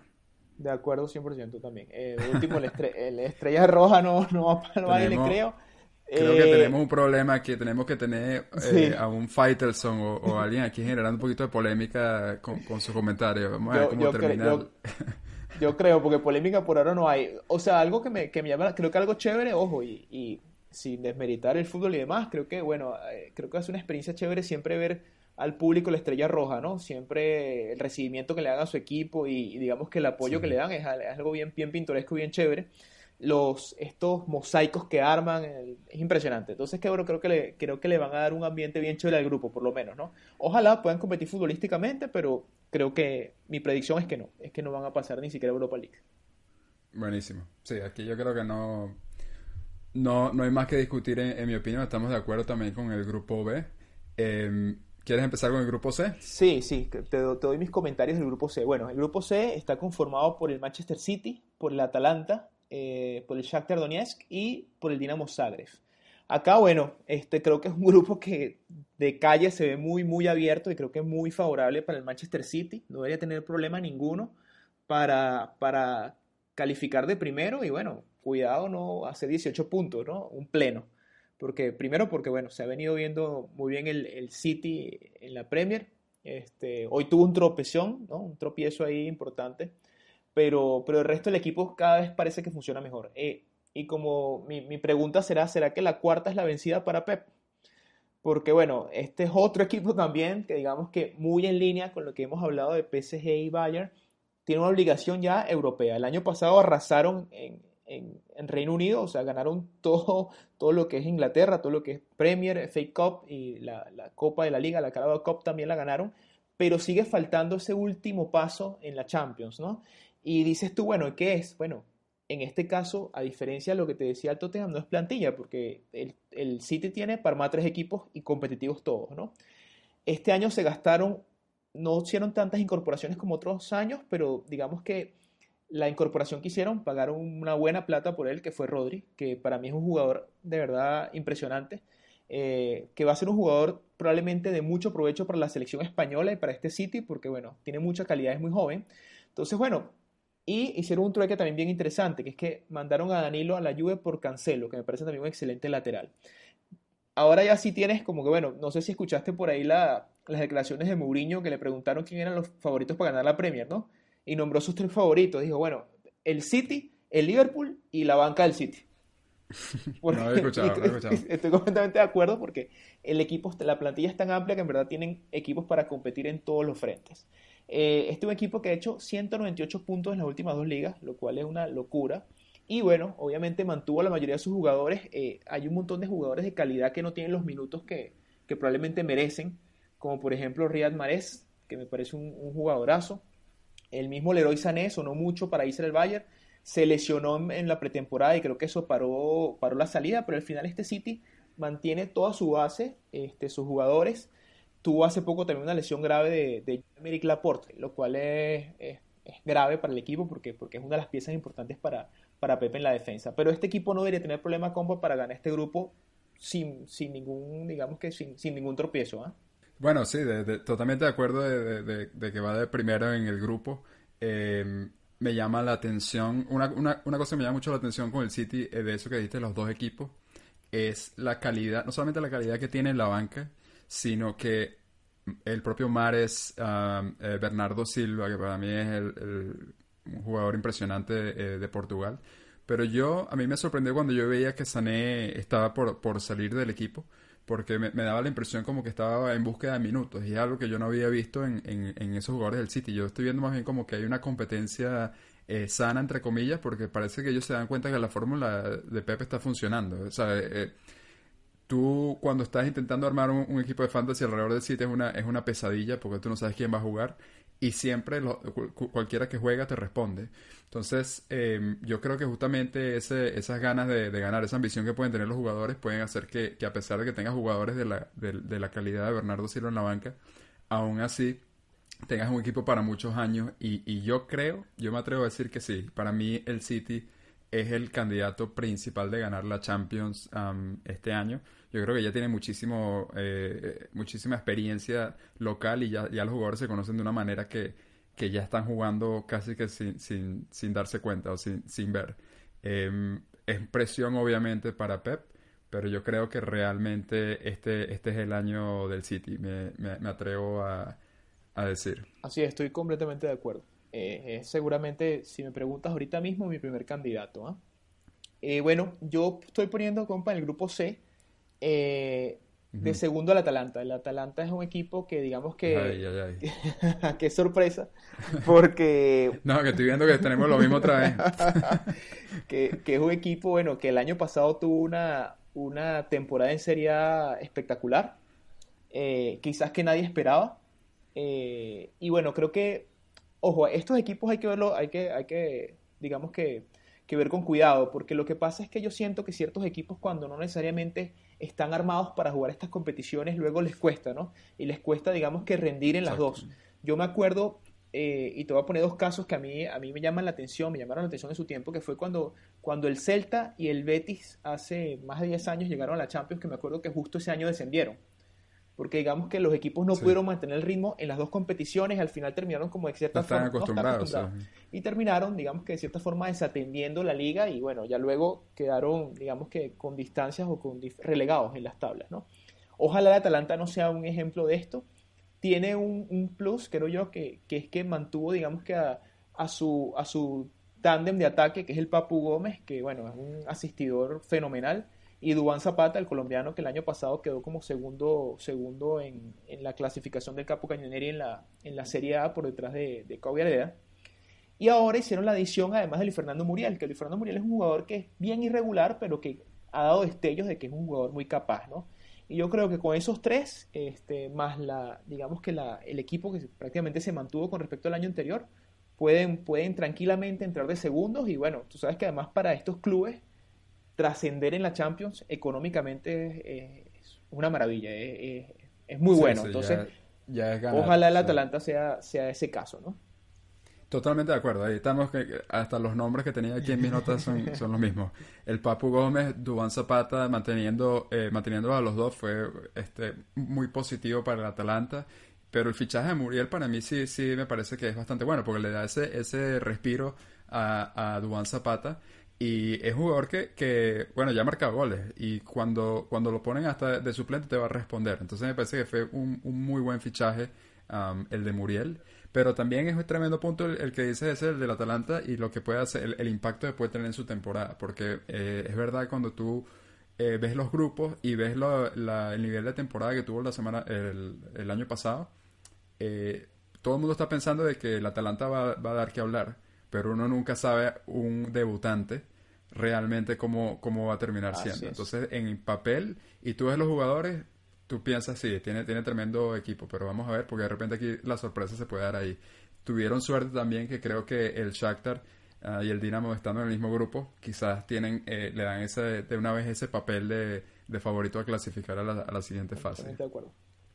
Speaker 2: De acuerdo, 100% también. Eh, último, el, Estrella Roja no, no va para nadie, le creo.
Speaker 1: Creo que eh, tenemos un problema que tenemos que tener eh, a un Fighterson o, o, alguien aquí generando un poquito de polémica con, con su comentario. Vamos a ver cómo termina.
Speaker 2: Yo creo, porque polémica por ahora no hay. O sea, algo que me, que me llama, creo que algo chévere, ojo, y, y sin desmeritar el fútbol y demás, creo que, bueno, eh, creo que es una experiencia chévere siempre ver al público la estrella roja, ¿no? Siempre el recibimiento que le dan a su equipo y, digamos que el apoyo que le dan es, algo bien, bien pintoresco, bien chévere. Los, estos mosaicos que arman, es impresionante. Entonces, que, bueno, creo, que le, creo que le van a dar un ambiente bien chévere al grupo, por lo menos, ¿no? Ojalá puedan competir futbolísticamente, pero creo que mi predicción es que no, es que no van a pasar ni siquiera Europa League.
Speaker 1: Buenísimo. Sí, aquí yo creo que no, no, no hay más que discutir en, mi opinión. Estamos de acuerdo también con el grupo B. Em, ¿Quieres empezar con el grupo C?
Speaker 2: Sí, sí, te, doy mis comentarios del grupo C. Bueno, el grupo C está conformado por el Manchester City, por el Atalanta, eh, por el Shakhtar Donetsk y por el Dinamo Zagreb. Acá, bueno, este, creo que es un grupo que de calle se ve muy, muy abierto y creo que es muy favorable para el Manchester City. No debería tener problema ninguno para, para calificar de primero y bueno, cuidado no hacer 18 puntos, ¿no? Un pleno. Porque, primero porque, bueno, se ha venido viendo muy bien el, City en la Premier. Este, hoy tuvo un tropezón, ¿no? Un tropiezo ahí importante pero, pero el resto del equipo cada vez parece que funciona mejor. Eh, y como mi, mi, pregunta será, ¿será que la cuarta es la vencida para Pep? Porque bueno, este es otro equipo también que digamos que muy en línea con lo que hemos hablado de PSG y Bayern, tiene una obligación ya europea. El año pasado arrasaron en, en, en, Reino Unido, o sea, ganaron todo, todo lo que es Inglaterra, todo lo que es Premier, FA Cup y la, la Copa de la Liga, la Carabao Cup también la ganaron, pero sigue faltando ese último paso en la Champions, ¿no? Y dices tú, bueno, ¿qué es? Bueno, en este caso, a diferencia de lo que te decía el Tottenham, no es plantilla, porque el, el City tiene para más tres equipos y competitivos todos, ¿no? Este año se gastaron, no hicieron tantas incorporaciones como otros años, pero digamos que la incorporación que hicieron, pagaron una buena plata por él, que fue Rodri, que para mí es un jugador de verdad impresionante, eh, que va a ser un jugador probablemente de mucho provecho para la selección española y para este City, porque bueno, tiene mucha calidad, es muy joven. Entonces, bueno, y hicieron un trueque también bien interesante, que es que mandaron a Danilo a la Juve por Cancelo, que me parece también un excelente lateral. Ahora ya sí tienes como que, bueno, no sé si escuchaste por ahí las declaraciones de Mourinho que le preguntaron quién eran los favoritos para ganar la Premier, ¿no? Y nombró sus tres favoritos. Dijo, bueno, el City, el Liverpool y la banca del City.
Speaker 1: no he escuchado, no he escuchado.
Speaker 2: Estoy completamente de acuerdo porque el equipo, la plantilla es tan amplia que en verdad tienen equipos para competir en todos los frentes. Este es un equipo que ha hecho 198 puntos en las últimas dos ligas, lo cual es una locura. Y bueno, obviamente mantuvo a la mayoría de sus jugadores. Eh, hay un montón de jugadores de calidad que no tienen los minutos que, probablemente merecen, como por ejemplo Riyad Mahrez, que me parece un, jugadorazo. El mismo Leroy Sané sonó mucho para irse al Bayern. Se lesionó en, la pretemporada y creo que eso paró, paró la salida, pero al final este City mantiene toda su base, este, sus jugadores tuvo hace poco también una lesión grave de, de Emerick Laporte, lo cual es, grave para el equipo porque, porque es una de las piezas importantes para, para Pepe en la defensa. Pero este equipo no debería tener problema combo para ganar este grupo sin, sin ningún, digamos que sin, sin ningún tropiezo. ¿ah?
Speaker 1: Bueno, sí, totalmente de acuerdo de, que va de primero en el grupo. Em, me llama la atención, una, una, una, cosa que me llama mucho la atención con el City, eh, de eso que dijiste, los dos equipos, es la calidad, no solamente la calidad que tiene en la banca, sino que el propio Mares, um, eh, Bernardo Silva, que para mí es el, un jugador impresionante eh, de Portugal, pero yo, a mí me sorprendió cuando yo veía que Sané estaba por, por salir del equipo, porque me, daba la impresión como que estaba en búsqueda de minutos, y es algo que yo no había visto en, en, esos jugadores del City. Yo estoy viendo más bien como que hay una competencia eh, sana, entre comillas, porque parece que ellos se dan cuenta que la fórmula de Pepe está funcionando. O sea, tú cuando estás intentando armar un, equipo de fantasy alrededor del City es una, es una pesadilla porque tú no sabes quién va a jugar y siempre cualquiera que juega te responde. Entonces, em, yo creo que justamente ese, esas ganas de, ganar, esa ambición que pueden tener los jugadores, pueden hacer que, a pesar de que tengas jugadores de la, de, la calidad de Bernardo Silva en la banca, aún así tengas un equipo para muchos años. Y, y yo creo, yo me atrevo a decir que sí, para mí el City es el candidato principal de ganar la Champions este año. Yo creo que ya tiene muchísimo, eh, muchísima experiencia local y ya, ya, los jugadores se conocen de una manera que, que ya están jugando casi que sin, sin, sin darse cuenta o sin, sin ver. Eh, es presión obviamente para Pep, pero yo creo que realmente este, este es el año del City, me, me, atrevo a, a decir.
Speaker 2: Así estoy completamente de acuerdo. Eh, es seguramente, si me preguntas ahorita mismo, mi primer candidato. ¿ah? Eh, bueno, yo estoy poniendo, compa, en el grupo C eh, de segundo al Atalanta. El Atalanta es un equipo que digamos que...
Speaker 1: Ay, ay,
Speaker 2: ay. Qué sorpresa, porque...
Speaker 1: no, que estoy viendo que tenemos lo mismo otra vez.
Speaker 2: que, que, es un equipo, bueno, que el año pasado tuvo una, una temporada en Serie A espectacular, eh, quizás que nadie esperaba. Eh, y bueno, creo que, ojo, estos equipos hay que verlo, hay que, hay que digamos que, que ver con cuidado, porque lo que pasa es que yo siento que ciertos equipos cuando no necesariamente están armados para jugar estas competiciones, luego les cuesta, ¿no? Y les cuesta, digamos que rendir en las dos. Yo me acuerdo, eh, y te voy a poner dos casos que a mí, a mí me llaman la atención, me llamaron la atención en su tiempo, que fue cuando, cuando el Celta y el Betis hace más de 10 años llegaron a la Champions, que me acuerdo que justo ese año descendieron porque digamos que los equipos no pudieron mantener el ritmo en las dos competiciones, al final terminaron como de cierta forma
Speaker 1: acostumbrados,
Speaker 2: y terminaron, digamos que de cierta forma desatendiendo la liga y bueno, ya luego quedaron, digamos que con distancias o con relegados en las tablas, ¿no? Ojalá el Atalanta no sea un ejemplo de esto. Tiene un, plus, creo yo, que, que, es que mantuvo, digamos que a, a su, a su tándem de ataque, que es el Papu Gómez, que bueno, es un asistidor fenomenal y Dubán Zapata, el colombiano que el año pasado quedó como segundo, segundo en, en la clasificación del Capo Cañoneri en la, en la Serie A por detrás de, de Y ahora hicieron la adición además de Luis Fernando Muriel, que Luis Fernando Muriel es un jugador que es bien irregular, pero que ha dado destellos de que es un jugador muy capaz, ¿no? Y yo creo que con esos tres, este, más la, digamos que la, el equipo que prácticamente se mantuvo con respecto al año anterior, pueden, pueden tranquilamente entrar de segundos. Y bueno, tú sabes que además para estos clubes trascender en la Champions económicamente es, una maravilla, es, muy bueno. Entonces, ojalá el Atalanta sea, sea ese caso, ¿no?
Speaker 1: Totalmente de acuerdo. Ahí estamos que hasta los nombres que tenía aquí en mis notas son, son los mismos. El Papu Gómez, Dubán Zapata, manteniendo, eh, manteniendo a los dos fue este, muy positivo para el Atalanta. Pero el fichaje de Muriel para mí sí, sí me parece que es bastante bueno porque le da ese, ese respiro a, a Dubán Zapata y es un jugador que, que, bueno, ya ha marcado goles. Y cuando, cuando lo ponen hasta de suplente te va a responder. Entonces me parece que fue un, un muy buen fichaje um, el de Muriel. Pero también es un tremendo punto el, que dice es el del Atalanta y lo que puede hacer, el, impacto que puede tener en su temporada. Porque eh, es verdad cuando tú eh, ves los grupos y ves el nivel de temporada que tuvo la semana, el, el año pasado, eh, todo el mundo está pensando de que el Atalanta va, va a dar que hablar pero uno nunca sabe un debutante realmente cómo, cómo va a terminar siendo. Entonces, en papel, y tú ves los jugadores, tú piensas, sí, tiene, tiene tremendo equipo, pero vamos a ver, porque de repente aquí la sorpresa se puede dar ahí. Tuvieron suerte también que creo que el Shakhtar ah, y el Dinamo estando en el mismo grupo, quizás tienen, eh, le dan ese, de una vez ese papel de, de favorito a clasificar a la, a la siguiente fase.
Speaker 2: De acuerdo.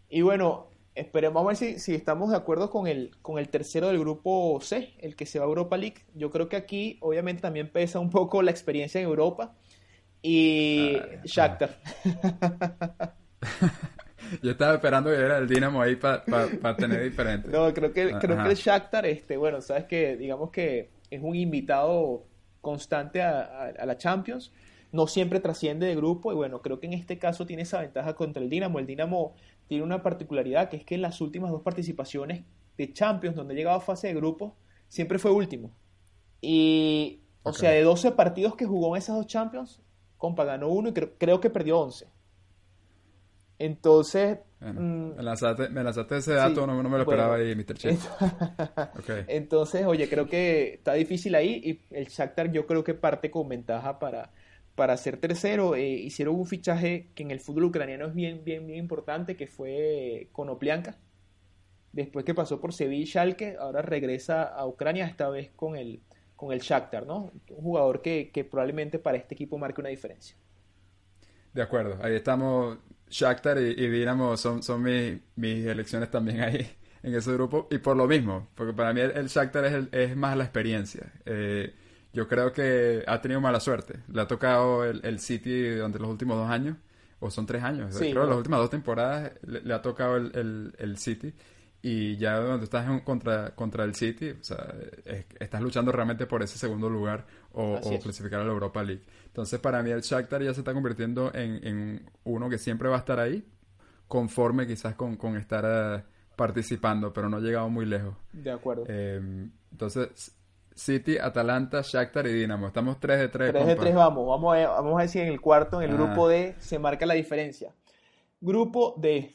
Speaker 2: Y bueno, Esperemos a ver si, si, estamos de acuerdo con el, con el tercero del grupo C, el que se va a Europa League. Yo creo que aquí obviamente también pesa un poco la experiencia en Europa y ah, Shakhtar.
Speaker 1: Yo estaba esperando que era el Dinamo ahí para tener diferente.
Speaker 2: No, creo que, creo que el Shakhtar, este, bueno, sabes que digamos que es un invitado constante a, a la Champions no siempre trasciende de grupo y bueno, creo que en este caso tiene esa ventaja contra el Dinamo. El Dinamo tiene una particularidad que es que en las últimas dos participaciones de Champions, donde ha llegado a fase de grupo, siempre fue último. Y, o sea, de 12 partidos que jugó en esas dos Champions, Compa ganó uno y creo, que perdió 11. Entonces...
Speaker 1: Mm, me, lanzaste, ese dato, no, me lo esperaba ahí, Mr. Chef.
Speaker 2: Entonces, oye, creo que está difícil ahí y el Shakhtar yo creo que parte con ventaja para, para ser tercero. Eh, hicieron un fichaje que en el fútbol ucraniano es bien, bien, bien importante, que fue Konoplianka. Después que pasó por Sevilla y Schalke, ahora regresa a Ucrania, esta vez con el, con el Shakhtar, ¿no? Un jugador que, probablemente para este equipo marque una diferencia.
Speaker 1: De acuerdo, ahí estamos. Shakhtar y, Dinamo son, son mis, mis elecciones también ahí en ese grupo. Y por lo mismo, porque para mí el, Shakhtar es, es más la experiencia. Eh, yo creo que ha tenido mala suerte. Le ha tocado el, el City durante los últimos dos años, o son tres años. creo que las últimas dos temporadas le, ha tocado el, el, City. Y ya donde estás en, contra, contra el City, o sea, estás luchando realmente por ese segundo lugar o, clasificar a la Europa League. Entonces, para mí el Shakhtar ya se está convirtiendo en, en uno que siempre va a estar ahí, conforme quizás con, con estar eh, participando, pero no ha llegado muy lejos.
Speaker 2: De acuerdo.
Speaker 1: Eh, entonces, City, Atalanta, Shakhtar y Dinamo. Estamos 3 de 3.
Speaker 2: 3 de 3 vamos. Vamos a, vamos a si en el cuarto, en el grupo D, se marca la diferencia. Grupo D.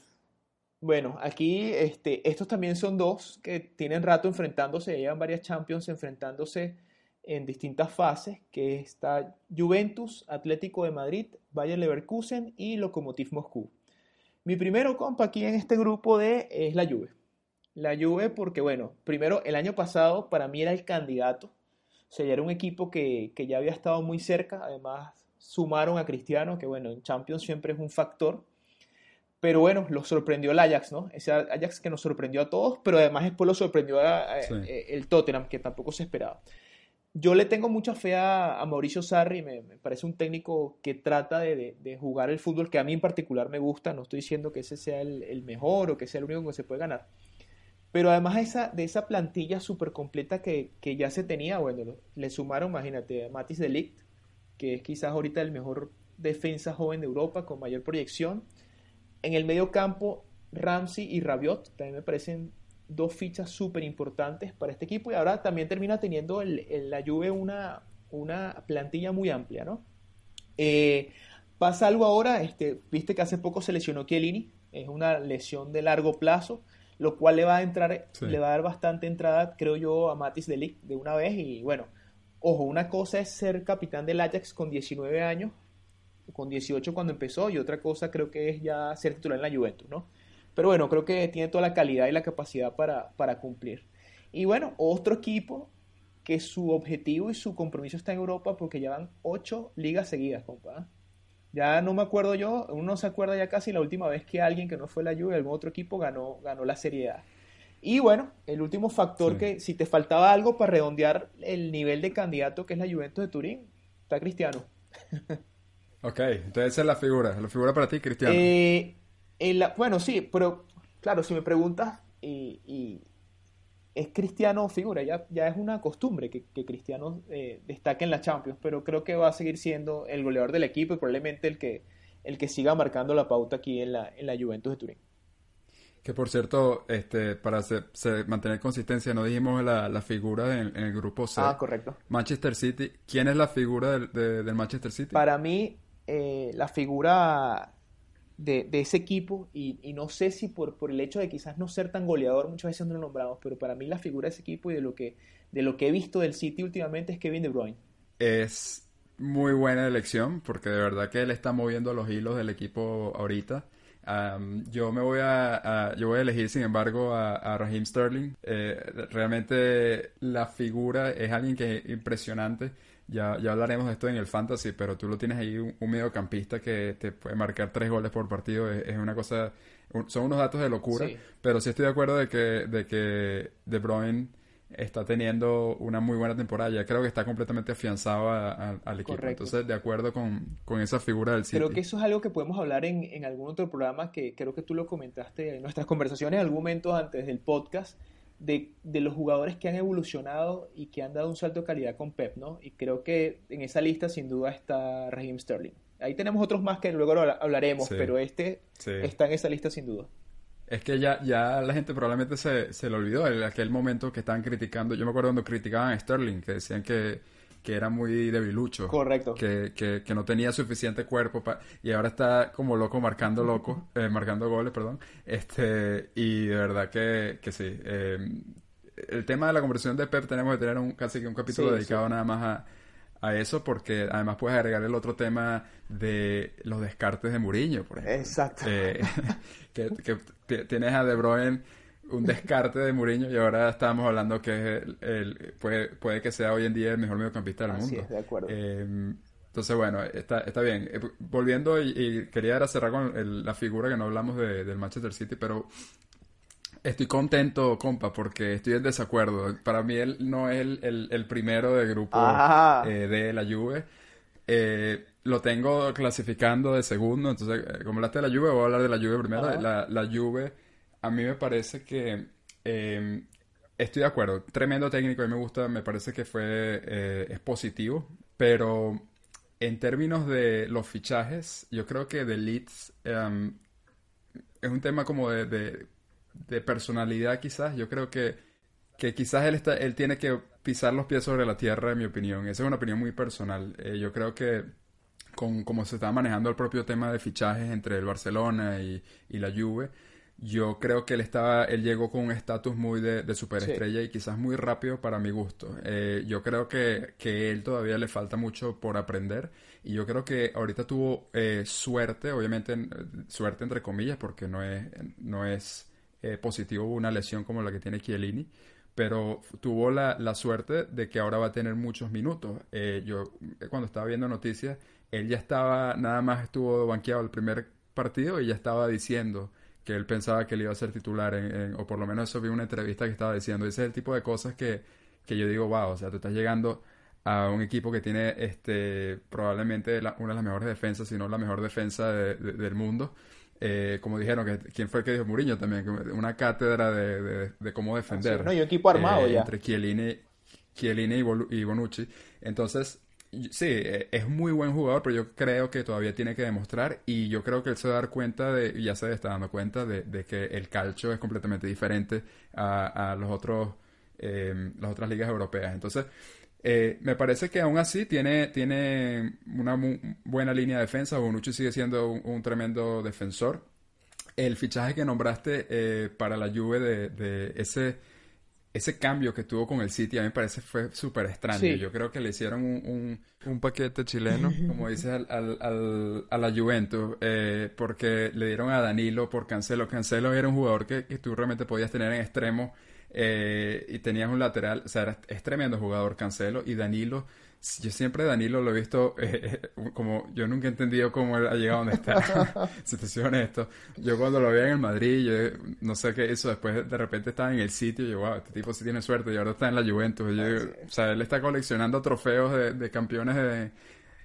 Speaker 2: Bueno, aquí este, estos también son dos que tienen rato enfrentándose, llevan varias Champions enfrentándose en distintas fases, que está Juventus, Atlético de Madrid, Bayern Leverkusen y Lokomotiv Moscú. Mi primero compa aquí en este grupo D es la Juve. La Juve porque, bueno, primero el año pasado para mí era el candidato, o sea, ya era un equipo que, que ya había estado muy cerca, además sumaron a Cristiano, que bueno, en Champions siempre es un factor. Pero bueno, lo sorprendió el Ajax, ¿no? Ese Ajax que nos sorprendió a todos, pero además después lo sorprendió el Tottenham, que tampoco se esperaba. Yo le tengo mucha fe a, Mauricio Sarri, me, parece un técnico que trata de, jugar el fútbol que a mí en particular me gusta, no estoy diciendo que ese sea el, mejor o que sea el único que se puede ganar, pero además esa, de esa plantilla súper completa que, ya se tenía, bueno, le sumaron, imagínate, a Matis Delict, que es quizás ahorita el mejor defensa joven de Europa con mayor proyección. En el medio campo, Ramsey y Rabiot también me parecen dos fichas súper importantes para este equipo y ahora también termina teniendo el, la Juve una, una plantilla muy amplia, ¿no? Eh, pasa algo ahora, este, viste que hace poco se lesionó Chiellini, es una lesión de largo plazo, lo cual le va a entrar, le va a dar bastante entrada, creo yo, a Matis Delic de una vez y bueno, ojo, una cosa es ser capitán del Ajax con 19 años, con 18 cuando empezó y otra cosa creo que es ya ser titular en la Juventus, ¿no? Pero bueno, creo que tiene toda la calidad y la capacidad para, para cumplir. Y bueno, otro equipo que su objetivo y su compromiso está en Europa porque llevan ocho ligas seguidas, compa. Ya no me acuerdo yo, uno se acuerda ya casi la última vez que alguien que no fue la Juve, algún otro equipo ganó, ganó la Serie A. Y bueno, el último factor que si te faltaba algo para redondear el nivel de candidato que es la Juventus de Turín, está Cristiano.
Speaker 1: ok, entonces esa es la figura, la figura para ti, Cristiano.
Speaker 2: Eh, bueno, sí, pero claro, si me preguntas, y, es Cristiano figura, ya, ya es una costumbre que, Cristiano eh, destaque en la Champions, pero creo que va a seguir siendo el goleador del equipo y probablemente el que, el que siga marcando la pauta aquí en la, en la Juventus de Turín.
Speaker 1: Que por cierto, este, para mantener consistencia, no dijimos la, figura en, el grupo C.
Speaker 2: Ah, correcto.
Speaker 1: Manchester City. ¿Quién es la figura del, del Manchester City?
Speaker 2: Para mí, eh, la figura de, ese equipo y, no sé si por, el hecho de quizás no ser tan goleador, muchas veces no lo nombramos, pero para mí la figura de ese equipo y de lo que, de lo que he visto del City últimamente es Kevin De Bruyne.
Speaker 1: Es muy buena elección porque de verdad que él está moviendo los hilos del equipo ahorita. yo me voy a, yo voy a elegir sin embargo a, Raheem Sterling. Eh, realmente la figura es alguien que es impresionante. Ya, ya hablaremos de esto en el fantasy, pero tú lo tienes ahí un, mediocampista que te puede marcar tres goles por partido. Es, una cosa, son unos datos de locura, pero sí estoy de acuerdo de que, de que De Bruyne está teniendo una muy buena temporada. Ya creo que está completamente afianzado al equipo. Entonces, de acuerdo con, con, esa figura del City.
Speaker 2: Creo que eso es algo que podemos hablar en, en algún otro programa que creo que tú lo comentaste en nuestras conversaciones en algún momento antes del podcast de, los jugadores que han evolucionado y que han dado un salto de calidad con Pep, ¿no? Y creo que en esa lista sin duda está Raheem Sterling. Ahí tenemos otros más que luego hablaremos, pero este está en esa lista sin duda.
Speaker 1: Es que ya, ya la gente probablemente se, se le olvidó en aquel momento que estaban criticando. Yo me acuerdo cuando criticaban a Sterling, que decían que que era muy debilucho.
Speaker 2: Correcto.
Speaker 1: Que, que, que no tenía suficiente cuerpo y ahora está como loco marcando loco, eh, marcando goles, perdón. Este, y de verdad que, que sí. Em, el tema de la conversión de Pep tenemos que tener un, casi que un capítulo dedicado nada más a, a eso porque además puedes agregar el otro tema de los descartes de Muriño, por ejemplo.
Speaker 2: Exacto.
Speaker 1: Eh, que, que, tienes a De Bruyne un descarte de Mourinho y ahora estamos hablando que el, puede, puede, que sea hoy en día el mejor mediocampista del mundo.
Speaker 2: de acuerdo.
Speaker 1: Em, entonces, bueno, está, está bien. Eh, volviendo, y, quería cerrar con la figura que no hablamos de, del Manchester City, pero estoy contento, compa, porque estoy en desacuerdo. Para mí él no es el, el, primero del grupo eh, de la Juve. Eh, lo tengo clasificando de segundo, entonces, como hablaste de la Juve, voy a hablar de la Juve primero. La, la Juve a mí me parece que em, estoy de acuerdo. Tremendo técnico, a mí me gusta, me parece que fue, eh, es positivo, pero en términos de los fichajes, yo creo que de Leeds em, es un tema como de, personalidad quizás. Yo creo que, que quizás él, está, él tiene que pisar los pies sobre la tierra, en mi opinión. Esa es una opinión muy personal. Eh, yo creo que con cómo se estaba manejando el propio tema de fichajes entre el Barcelona y, la Juve, yo creo que él estaba, él llegó con un estatus muy de, superestrella y quizás muy rápido para mi gusto. Eh, yo creo que, que él todavía le falta mucho por aprender y yo creo que ahorita tuvo eh, suerte, obviamente suerte entre comillas, porque no es, no es eh, positivo una lesión como la que tiene Chiellini, pero tuvo la, la, suerte de que ahora va a tener muchos minutos. yo cuando estaba viendo noticias él ya estaba, nada más estuvo banqueado el primer partido y ya estaba diciendo que él pensaba que él iba a ser titular, en, o por lo menos eso vi una entrevista que estaba diciendo. Ese es el tipo de cosas que, que yo digo, wow, o sea, tú estás llegando a un equipo que tiene este probablemente una de las mejores defensas, si no la mejor defensa del mundo. Eh, como dijeron, que quién fue el que dijo Mourinho también, una cátedra de, de, cómo defender.
Speaker 2: no, y equipo armado
Speaker 1: eh,
Speaker 2: ya.
Speaker 1: Entre Chiellini, Chiellini y Bonucci. Entonces, Sí, e, es muy buen jugador, pero yo creo que todavía tiene que demostrar y yo creo que él se va a dar cuenta de, ya se está dando cuenta de, que el calcio es completamente diferente a, los otros, em, las otras ligas europeas. Entonces, eh, me parece que aún así tiene, tiene una buena línea de defensa. Bonucci sigue siendo un, tremendo defensor. El fichaje que nombraste eh, para la Juve de, de ese ese cambio que tuvo con el City a mí me parece fue súper extraño. Yo creo que le hicieron un, un, paquete chileno, como dices, al, al, a la Juventus, eh, porque le dieron a Danilo por Cancelo. Cancelo era un jugador que, que tú realmente podías tener en extremo eh, y tenías un lateral, o sea, era, es tremendo jugador Cancelo y Danilo yo siempre Danilo lo he visto eh, eh, como yo nunca he entendido cómo él ha llegado a donde está si te soy honesto yo cuando lo veía en el Madrid yo no sé qué hizo después de repente estaba en el sitio y yo wow este tipo sí tiene suerte y ahora está en la Juventus o sea él está coleccionando trofeos de, campeones de,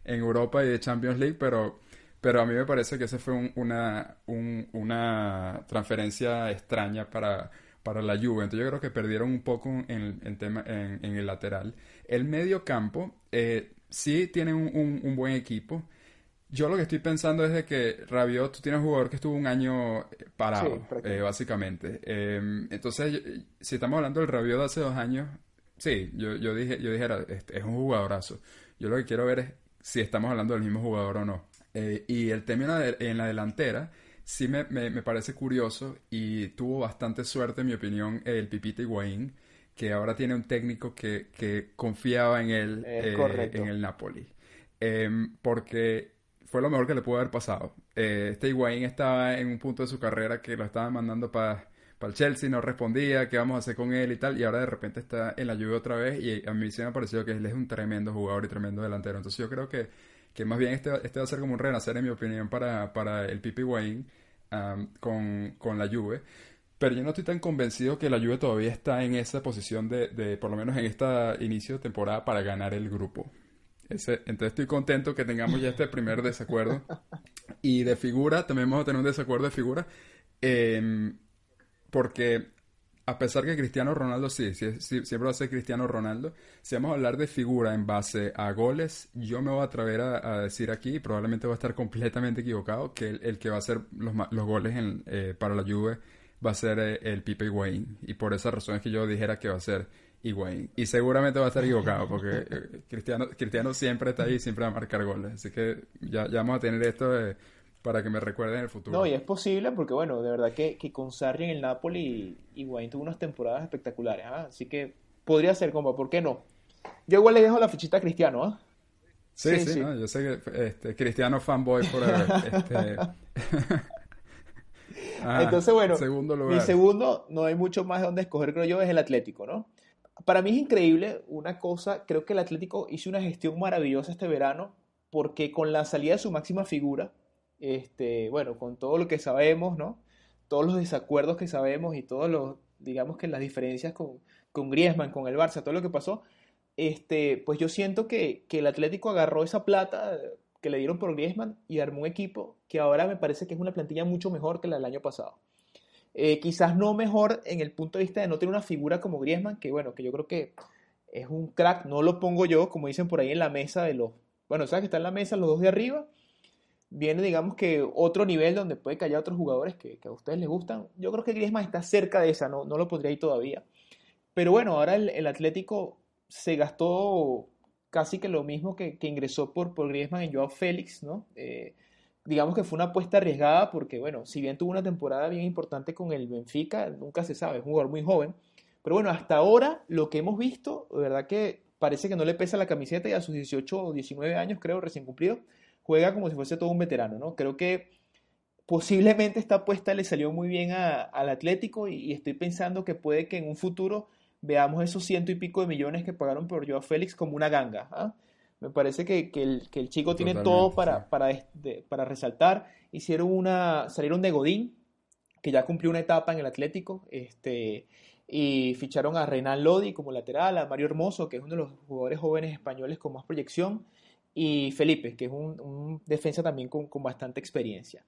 Speaker 1: en Europa y de Champions League pero pero a mí me parece que esa fue una una transferencia extraña para para la Juve. Entonces yo creo que perdieron un poco en el, tema, en, el lateral. El medio campo eh, sí tiene un, buen equipo. Yo lo que estoy pensando es de que Rabiot, tú tienes un jugador que estuvo un año eh, parado, eh, básicamente. Em, entonces, si estamos hablando del Rabiot de hace dos años, sí, yo, yo dije, yo dijera, es, un jugadorazo. Yo lo que quiero ver es si estamos hablando del mismo jugador o no. y el tema en la delantera, sí me, me, parece curioso y tuvo bastante suerte, en mi opinión, el Pipita Higuaín, que ahora tiene un técnico que, que confiaba en él eh, en el Napoli. Em, porque fue lo mejor que le pudo haber pasado. Eh, este Higuaín estaba en un punto de su carrera que lo estaban mandando para el Chelsea, no respondía, qué vamos a hacer con él y tal, y ahora de repente está en la lluvia otra vez y a mí sí me ha parecido que él es un tremendo jugador y tremendo delantero. Entonces yo creo que que más bien este, este va a ser como un renacer, en mi opinión, para, para el Pipi Wayne con, con, la Juve. Pero yo no estoy tan convencido que la Juve todavía está en esa posición de, de por lo menos en este inicio de temporada, para ganar el grupo. Ese, entonces estoy contento que tengamos ya este primer desacuerdo. Y de figura, también vamos a tener un desacuerdo de figura. Em, porque a pesar que Cristiano Ronaldo sí, siempre va a ser Cristiano Ronaldo, si vamos a hablar de figura en base a goles, yo me voy a atrever a, decir aquí, probablemente voy a estar completamente equivocado, que el, que va a hacer los, los goles en, eh, para la Juve va a ser eh, el Pipe Higuaín. Y por esa razón es que yo dijera que va a ser Higuaín. Y seguramente va a estar equivocado, porque eh, Cristiano, Cristiano siempre está ahí, siempre va a marcar goles. Así que ya, ya vamos a tener esto de para que me recuerden en el futuro.
Speaker 2: No, y es posible porque, bueno, de verdad que, que con Sarri en el Napoli, Higuaín tuvo unas temporadas espectaculares, ¿ah? así que podría ser, compa, ¿por qué no? Yo igual le dejo la fichita a Cristiano, ¿ah?
Speaker 1: Sí, sí, No, yo sé que este, Cristiano fanboy por este...
Speaker 2: Entonces, bueno, mi segundo, no hay mucho más de donde escoger, creo yo, es el Atlético, ¿no? Para mí es increíble una cosa, creo que el Atlético hizo una gestión maravillosa este verano, porque con la salida de su máxima figura, este, bueno, con todo lo que sabemos, ¿no? Todos los desacuerdos que sabemos y todos los, digamos que las diferencias con, con Griezmann, con el Barça, todo lo que pasó, este, pues yo siento que, el Atlético agarró esa plata que le dieron por Griezmann y armó un equipo que ahora me parece que es una plantilla mucho mejor que la del año pasado. Eh, quizás no mejor en el punto de vista de no tener una figura como Griezmann, que bueno, que yo creo que es un crack, no lo pongo yo, como dicen por ahí en la mesa de los, bueno, sabes que está en la mesa los dos de arriba, viene, digamos que otro nivel donde puede que haya otros jugadores que, a ustedes les gustan. Yo creo que Griezmann está cerca de esa, no, no lo podría ir todavía. Pero bueno, ahora el, Atlético se gastó casi que lo mismo que, ingresó por, por Griezmann en Joao Félix, ¿no? Eh, digamos que fue una apuesta arriesgada porque, bueno, si bien tuvo una temporada bien importante con el Benfica, nunca se sabe, es un jugador muy joven. Pero bueno, hasta ahora lo que hemos visto, de verdad que parece que no le pesa la camiseta y a sus 18 o 19 años, creo, recién cumplido, juega como si fuese todo un veterano, ¿no? Creo que posiblemente esta apuesta le salió muy bien al Atlético y, estoy pensando que puede que en un futuro veamos esos ciento y pico de millones que pagaron por Joao Félix como una ganga. ¿ah? Me parece que, el, chico tiene todo para, para, resaltar. Hicieron una, salieron de Godín, que ya cumplió una etapa en el Atlético, este, y ficharon a Renan Lodi como lateral, a Mario Hermoso, que es uno de los jugadores jóvenes españoles con más proyección, y Felipe, que es un, defensa también con, bastante experiencia.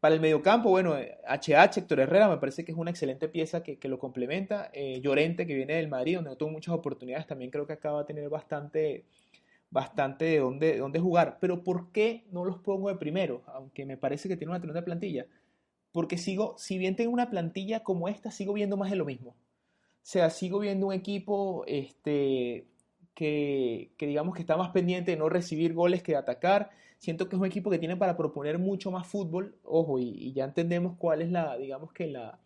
Speaker 2: Para el mediocampo, bueno, HH, Héctor Herrera, me parece que es una excelente pieza que, lo complementa. Eh, Llorente, que viene del Madrid, donde no tuvo muchas oportunidades, también creo que acaba de tener bastante, bastante de dónde, dónde jugar. Pero ¿por qué no los pongo de primero? Aunque me parece que tiene una tremenda plantilla. Porque sigo, si bien tengo una plantilla como esta, sigo viendo más de lo mismo. O sea, sigo viendo un equipo este, que, que digamos que está más pendiente de no recibir goles que de atacar. Siento que es un equipo que tiene para proponer mucho más fútbol. Ojo, y, y ya entendemos cuál es la, digamos que la,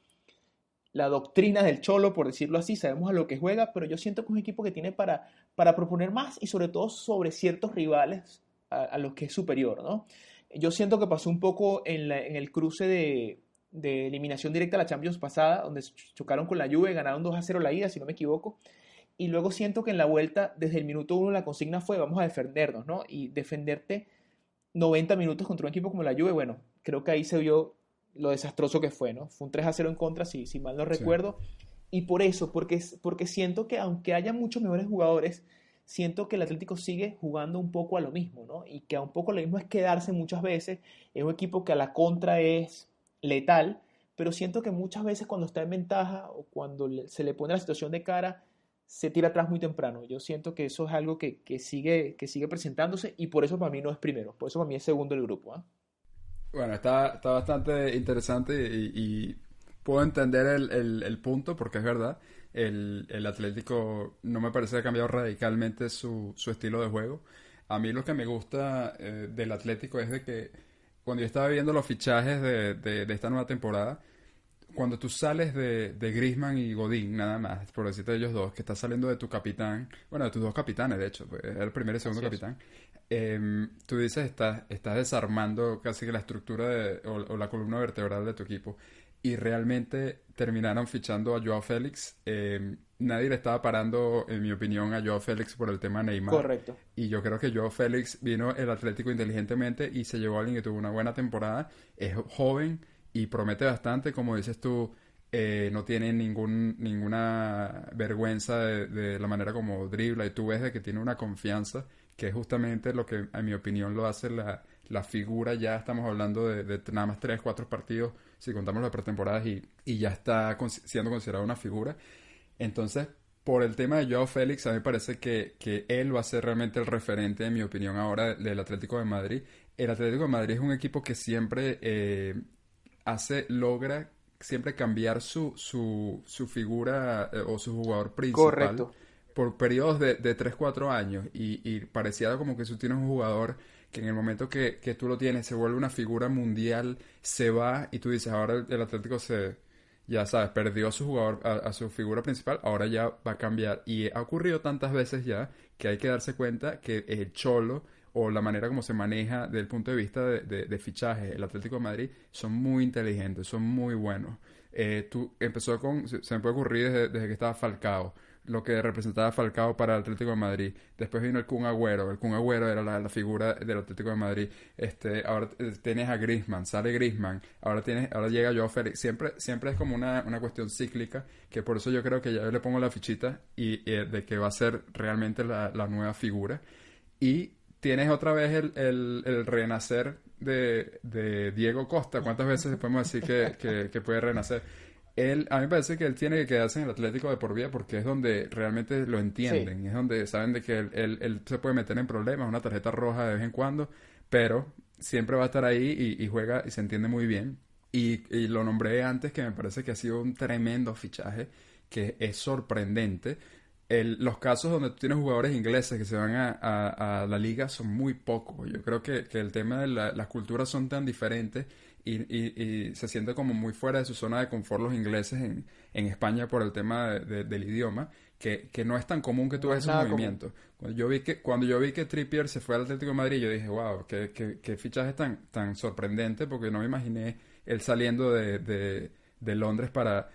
Speaker 2: la doctrina del Cholo, por decirlo así, sabemos a lo que juega, pero yo siento que es un equipo que tiene para, para proponer más y sobre todo sobre ciertos rivales a, los que es superior, ¿no? Yo siento que pasó un poco en, el cruce de, eliminación directa a la Champions pasada, donde chocaron con la Juve, ganaron 2 a 0 la ida, si no me equivoco, y luego siento que en la vuelta, desde el minuto 1 la consigna fue vamos a defendernos, ¿no? Y defenderte 90 minutos contra un equipo como la Juve, bueno, creo que ahí se vio lo desastroso que fue, ¿no? Fue un 3 a 0 en contra, si, si mal no recuerdo. Y por eso, porque, porque siento que aunque haya muchos mejores jugadores, siento que el Atlético sigue jugando un poco a lo mismo, ¿no? Y que a un poco lo mismo es quedarse muchas veces. Es un equipo que a la contra es letal, pero siento que muchas veces cuando está en ventaja o cuando se le pone la situación de cara, se tira atrás muy temprano. Yo siento que eso es algo que, sigue, que sigue presentándose y por eso para mí no es primero, por eso para mí es segundo el grupo. ¿ah?
Speaker 1: Bueno, está, está bastante interesante y, puedo entender el, punto porque es verdad. El, Atlético no me parece que ha cambiado radicalmente su, estilo de juego. A mí lo que me gusta eh, del Atlético es de que cuando yo estaba viendo los fichajes de, de, esta nueva temporada, cuando tú sales de, de Grisman y Godín, nada más, por decirte ellos dos, que estás saliendo de tu capitán, bueno, de tus dos capitanes, de hecho, pues, el primer y segundo capitán, Em, tú dices, estás, estás desarmando casi que la estructura de, o, la columna vertebral de tu equipo y realmente terminaron fichando a Joao Félix. Em, nadie le estaba parando, en mi opinión, a Joao Félix por el tema Neymar.
Speaker 2: Correcto.
Speaker 1: Y yo creo que Joao Félix vino el Atlético inteligentemente y se llevó a alguien que tuvo una buena temporada. Es joven y promete bastante, como dices tú. Eh, no tiene ningún, ninguna vergüenza de, de, la manera como dribla y tú ves de que tiene una confianza que es justamente lo que, en mi opinión, lo hace la, la figura. Ya estamos hablando de, nada más tres, cuatro partidos, si contamos las pretemporadas, y, y ya está siendo considerado una figura. Entonces, por el tema de Joao Félix, a mí me parece que, que, él va a ser realmente el referente, en mi opinión, ahora del Atlético de Madrid. El Atlético de Madrid es un equipo que siempre eh, hace, logra siempre cambiar su, su, su figura eh, o su jugador principal. Correcto por periodos de, de 3-4 años y, y pareciera como que tú tienes un jugador que en el momento que, que, tú lo tienes se vuelve una figura mundial, se va y tú dices, ahora el, Atlético se, ya sabes, perdió a su jugador, a, su figura principal, ahora ya va a cambiar. Y ha ocurrido tantas veces ya que hay que darse cuenta que el cholo o la manera como se maneja desde el punto de vista de, de, fichaje, el Atlético de Madrid, son muy inteligentes, son muy buenos. Eh, tú empezó con, se, me puede ocurrir desde, desde que estaba Falcao lo que representaba Falcao para el Atlético de Madrid. Después vino el Kun Agüero. El Kun Agüero era la, figura del Atlético de Madrid. Este, ahora tienes a Griezmann, sale Griezmann. Ahora tienes, ahora llega Joao Félix. Siempre, siempre es como una, una cuestión cíclica, que por eso yo creo que ya yo le pongo la fichita y, de que va a ser realmente la, nueva figura. Y tienes otra vez el, el, renacer de, de, Diego Costa. ¿Cuántas veces podemos decir que, que puede renacer? él, a mí me parece que él tiene que quedarse en el Atlético de por vida porque es donde realmente lo entienden, es donde saben de que él, se puede meter en problemas, una tarjeta roja de vez en cuando, pero siempre va a estar ahí y, juega y se entiende muy bien. Y, y, lo nombré antes que me parece que ha sido un tremendo fichaje, que es sorprendente. Los casos donde tú tienes jugadores ingleses que se van a, la liga son muy pocos. Yo creo que, el tema de las culturas son tan diferentes y, se siente como muy fuera de su zona de confort los ingleses en, España por el tema del idioma, que, no es tan común que tú veas esos movimientos. Cuando yo vi que, cuando yo vi que Trippier se fue al Atlético de Madrid, yo dije, wow, qué, qué, fichaje tan, tan sorprendente, porque no me imaginé él saliendo de, Londres para,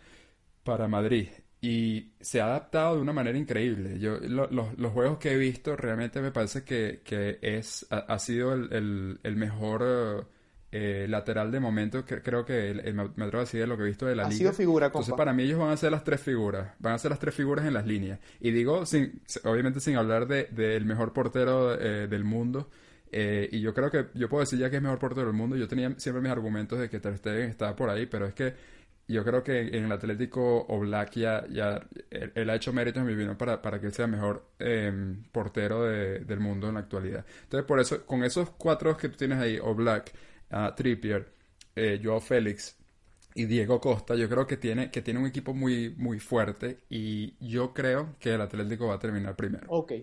Speaker 1: para Madrid. Y se ha adaptado de una manera increíble. Yo, los juegos que he visto realmente me parece que, es, ha, sido el, el, mejor eh, lateral de momento, que, creo que me atrevo a decir lo que he visto de la ha
Speaker 2: Sido figura,
Speaker 1: Entonces, para mí ellos van a ser las tres figuras, van a ser las tres figuras en las líneas. Y digo, sin, obviamente sin hablar del de, mejor portero eh, del mundo. Eh, y yo creo que yo puedo decir ya que es mejor portero del mundo. Yo tenía siempre mis argumentos de que Ter Stegen estaba por ahí, pero es que yo creo que en el Atlético Oblak ya, ya él, ha hecho méritos en mi opinión para, para que él sea mejor em, portero del mundo en la actualidad. Entonces, por eso, con esos cuatro que tú tienes ahí, Oblak, a Trippier, eh, Joao Félix y Diego Costa, yo creo que tiene, que tiene un equipo muy, muy fuerte y yo creo que el Atlético va a terminar primero.
Speaker 2: Ok,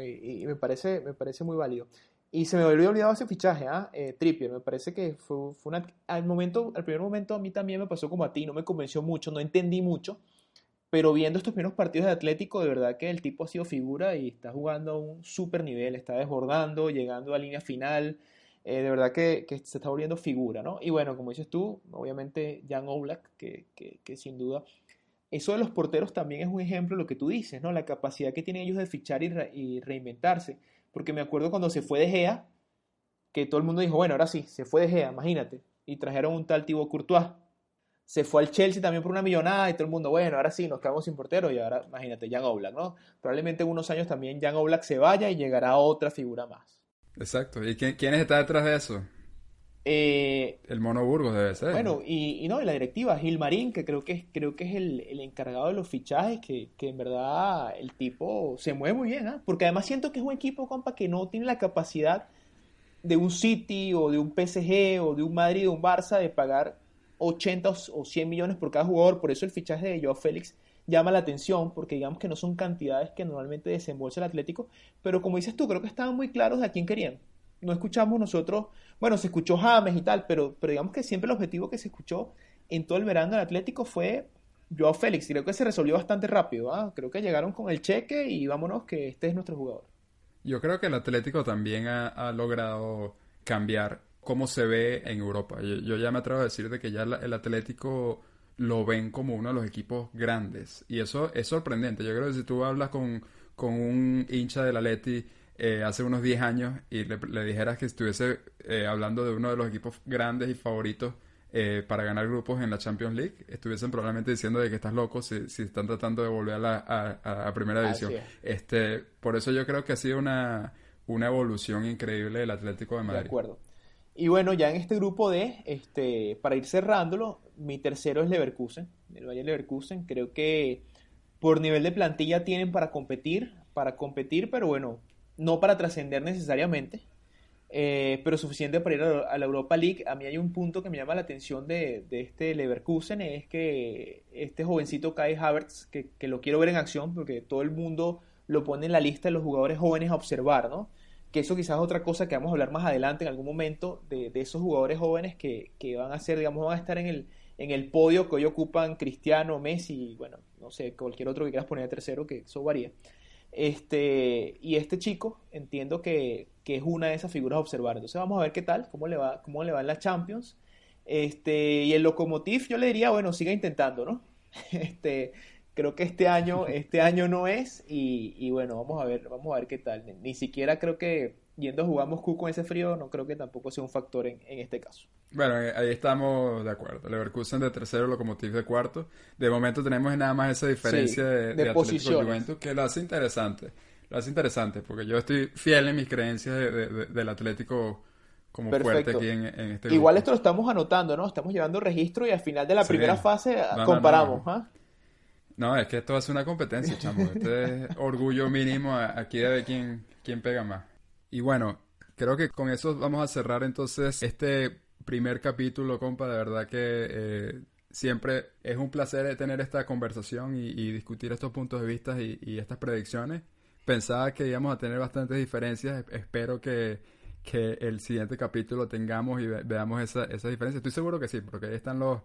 Speaker 2: y, me, parece, me parece muy válido. Y se me había olvidado ese fichaje, ¿ah? Eh, Trippier, me parece que fue, fue una... Al, momento, al primer momento a mí también me pasó como a ti, no me convenció mucho, no entendí mucho, pero viendo estos primeros partidos de Atlético, de verdad que el tipo ha sido figura y está jugando a un súper nivel, está desbordando, llegando a línea final, eh, de verdad que, se está volviendo figura, ¿no? Y bueno, como dices tú, obviamente Jan Oblak, que, que, sin duda, eso de los porteros también es un ejemplo de lo que tú dices, ¿no? La capacidad que tienen ellos de fichar y, reinventarse. Porque me acuerdo cuando se fue de Gea, que todo el mundo dijo, bueno, ahora sí, se fue de Gea, imagínate. Y trajeron un tal Thibaut Courtois. Se fue al Chelsea también por una millonada y todo el mundo, bueno, ahora sí, nos quedamos sin portero y ahora, imagínate, Jan Oblak, ¿no? Probablemente en unos años también Jan Oblak se vaya y llegará otra figura más.
Speaker 1: Exacto. ¿Y quién, quién está detrás de eso?
Speaker 2: Eh,
Speaker 1: el Mono Burgos debe ser.
Speaker 2: Bueno, y, y no, la directiva, Gilmarín, que creo que es, creo que es el, encargado de los fichajes, que, en verdad el tipo se mueve muy bien, ¿ah? porque además siento que es un equipo, compa, que no tiene la capacidad de un City o de un PSG o de un Madrid o un Barça de pagar 80 o 100 millones por cada jugador, por eso el fichaje de Joao Félix llama la atención porque digamos que no son cantidades que normalmente desembolsa el Atlético, pero como dices tú, creo que estaban muy claros de a quién querían. No escuchamos nosotros, bueno, se escuchó James y tal, pero, pero digamos que siempre el objetivo que se escuchó en todo el verano del Atlético fue Joao Félix, creo que se resolvió bastante rápido. ¿ah? Creo que llegaron con el cheque y vámonos que este es nuestro jugador.
Speaker 1: Yo creo que el Atlético también ha, logrado cambiar cómo se ve en Europa. Yo, ya me atrevo a decir de que ya el Atlético lo ven como uno de los equipos grandes. Y eso es sorprendente. Yo creo que si tú hablas con, con un hincha del Atleti eh, hace unos 10 años y le, dijeras que estuviese eh, hablando de uno de los equipos grandes y favoritos eh, para ganar grupos en la Champions League, estuviesen probablemente diciendo de que estás loco si, si están tratando de volver a la a, primera división. Este, por eso yo creo que ha sido una, una evolución increíble del Atlético de Madrid.
Speaker 2: De acuerdo. Y bueno, ya en este grupo de, este, para ir cerrándolo, mi tercero es Leverkusen, el Valle Leverkusen. Creo que por nivel de plantilla tienen para competir, para competir, pero bueno, no para trascender necesariamente, eh, pero suficiente para ir a, la Europa League. A mí hay un punto que me llama la atención de, este Leverkusen, es que este jovencito Kai Havertz, que, que lo quiero ver en acción, porque todo el mundo lo pone en la lista de los jugadores jóvenes a observar, ¿no? que eso quizás es otra cosa que vamos a hablar más adelante en algún momento de, esos jugadores jóvenes que, van a ser, digamos, van a estar en el, en el podio que hoy ocupan Cristiano, Messi, bueno, no sé, cualquier otro que quieras poner de tercero, que eso varía. Este, y este chico entiendo que, es una de esas figuras a observar. Entonces vamos a ver qué tal, cómo le va, cómo le va en la Champions. Este, y el Lokomotiv yo le diría, bueno, siga intentando, ¿no? Este, creo que este año, este año no es y, bueno, vamos a ver, vamos a ver qué tal. Ni, siquiera creo que yendo a jugar Moscú con ese frío, no creo que tampoco sea un factor en, este caso.
Speaker 1: Bueno, eh, ahí estamos de acuerdo. Leverkusen de tercero, Lokomotiv de cuarto. De momento tenemos nada más esa diferencia de, de, Juventus que lo hace interesante. Lo hace interesante porque yo estoy fiel en mis creencias del Atlético como fuerte aquí en, este grupo.
Speaker 2: Igual esto lo estamos anotando, ¿no? Estamos llevando registro y al final de la primera fase comparamos. ¿ah?
Speaker 1: No, es que esto va a ser una competencia, chamo. Este es orgullo mínimo aquí de ver quién, quién pega más. Y bueno, creo que con eso vamos a cerrar entonces este primer capítulo, compa. De verdad que eh, siempre es un placer tener esta conversación y, discutir estos puntos de vista y, estas predicciones. Pensaba que íbamos a tener bastantes diferencias. Espero que, el siguiente capítulo tengamos y veamos esa, esa diferencia. Estoy seguro que sí, porque ahí están los,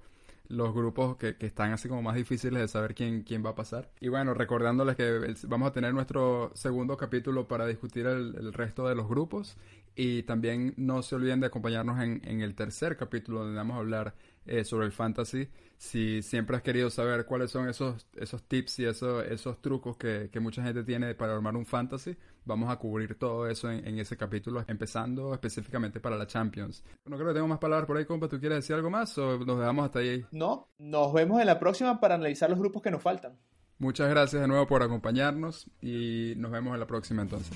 Speaker 1: los grupos que, que, están así como más difíciles de saber quién, quién va a pasar. Y bueno, recordándoles que vamos a tener nuestro segundo capítulo para discutir el, resto de los grupos. Y también no se olviden de acompañarnos en, en el tercer capítulo donde vamos a hablar eh, sobre el fantasy. Si siempre has querido saber cuáles son esos, esos tips y esos, esos trucos que, que mucha gente tiene para armar un fantasy, vamos a cubrir todo eso en, ese capítulo, empezando específicamente para la Champions. No creo que tengo más palabras por ahí, compa. ¿Tú quieres decir algo más o nos dejamos hasta ahí?
Speaker 2: No, nos vemos en la próxima para analizar los grupos que nos faltan.
Speaker 1: Muchas gracias de nuevo por acompañarnos y nos vemos en la próxima entonces.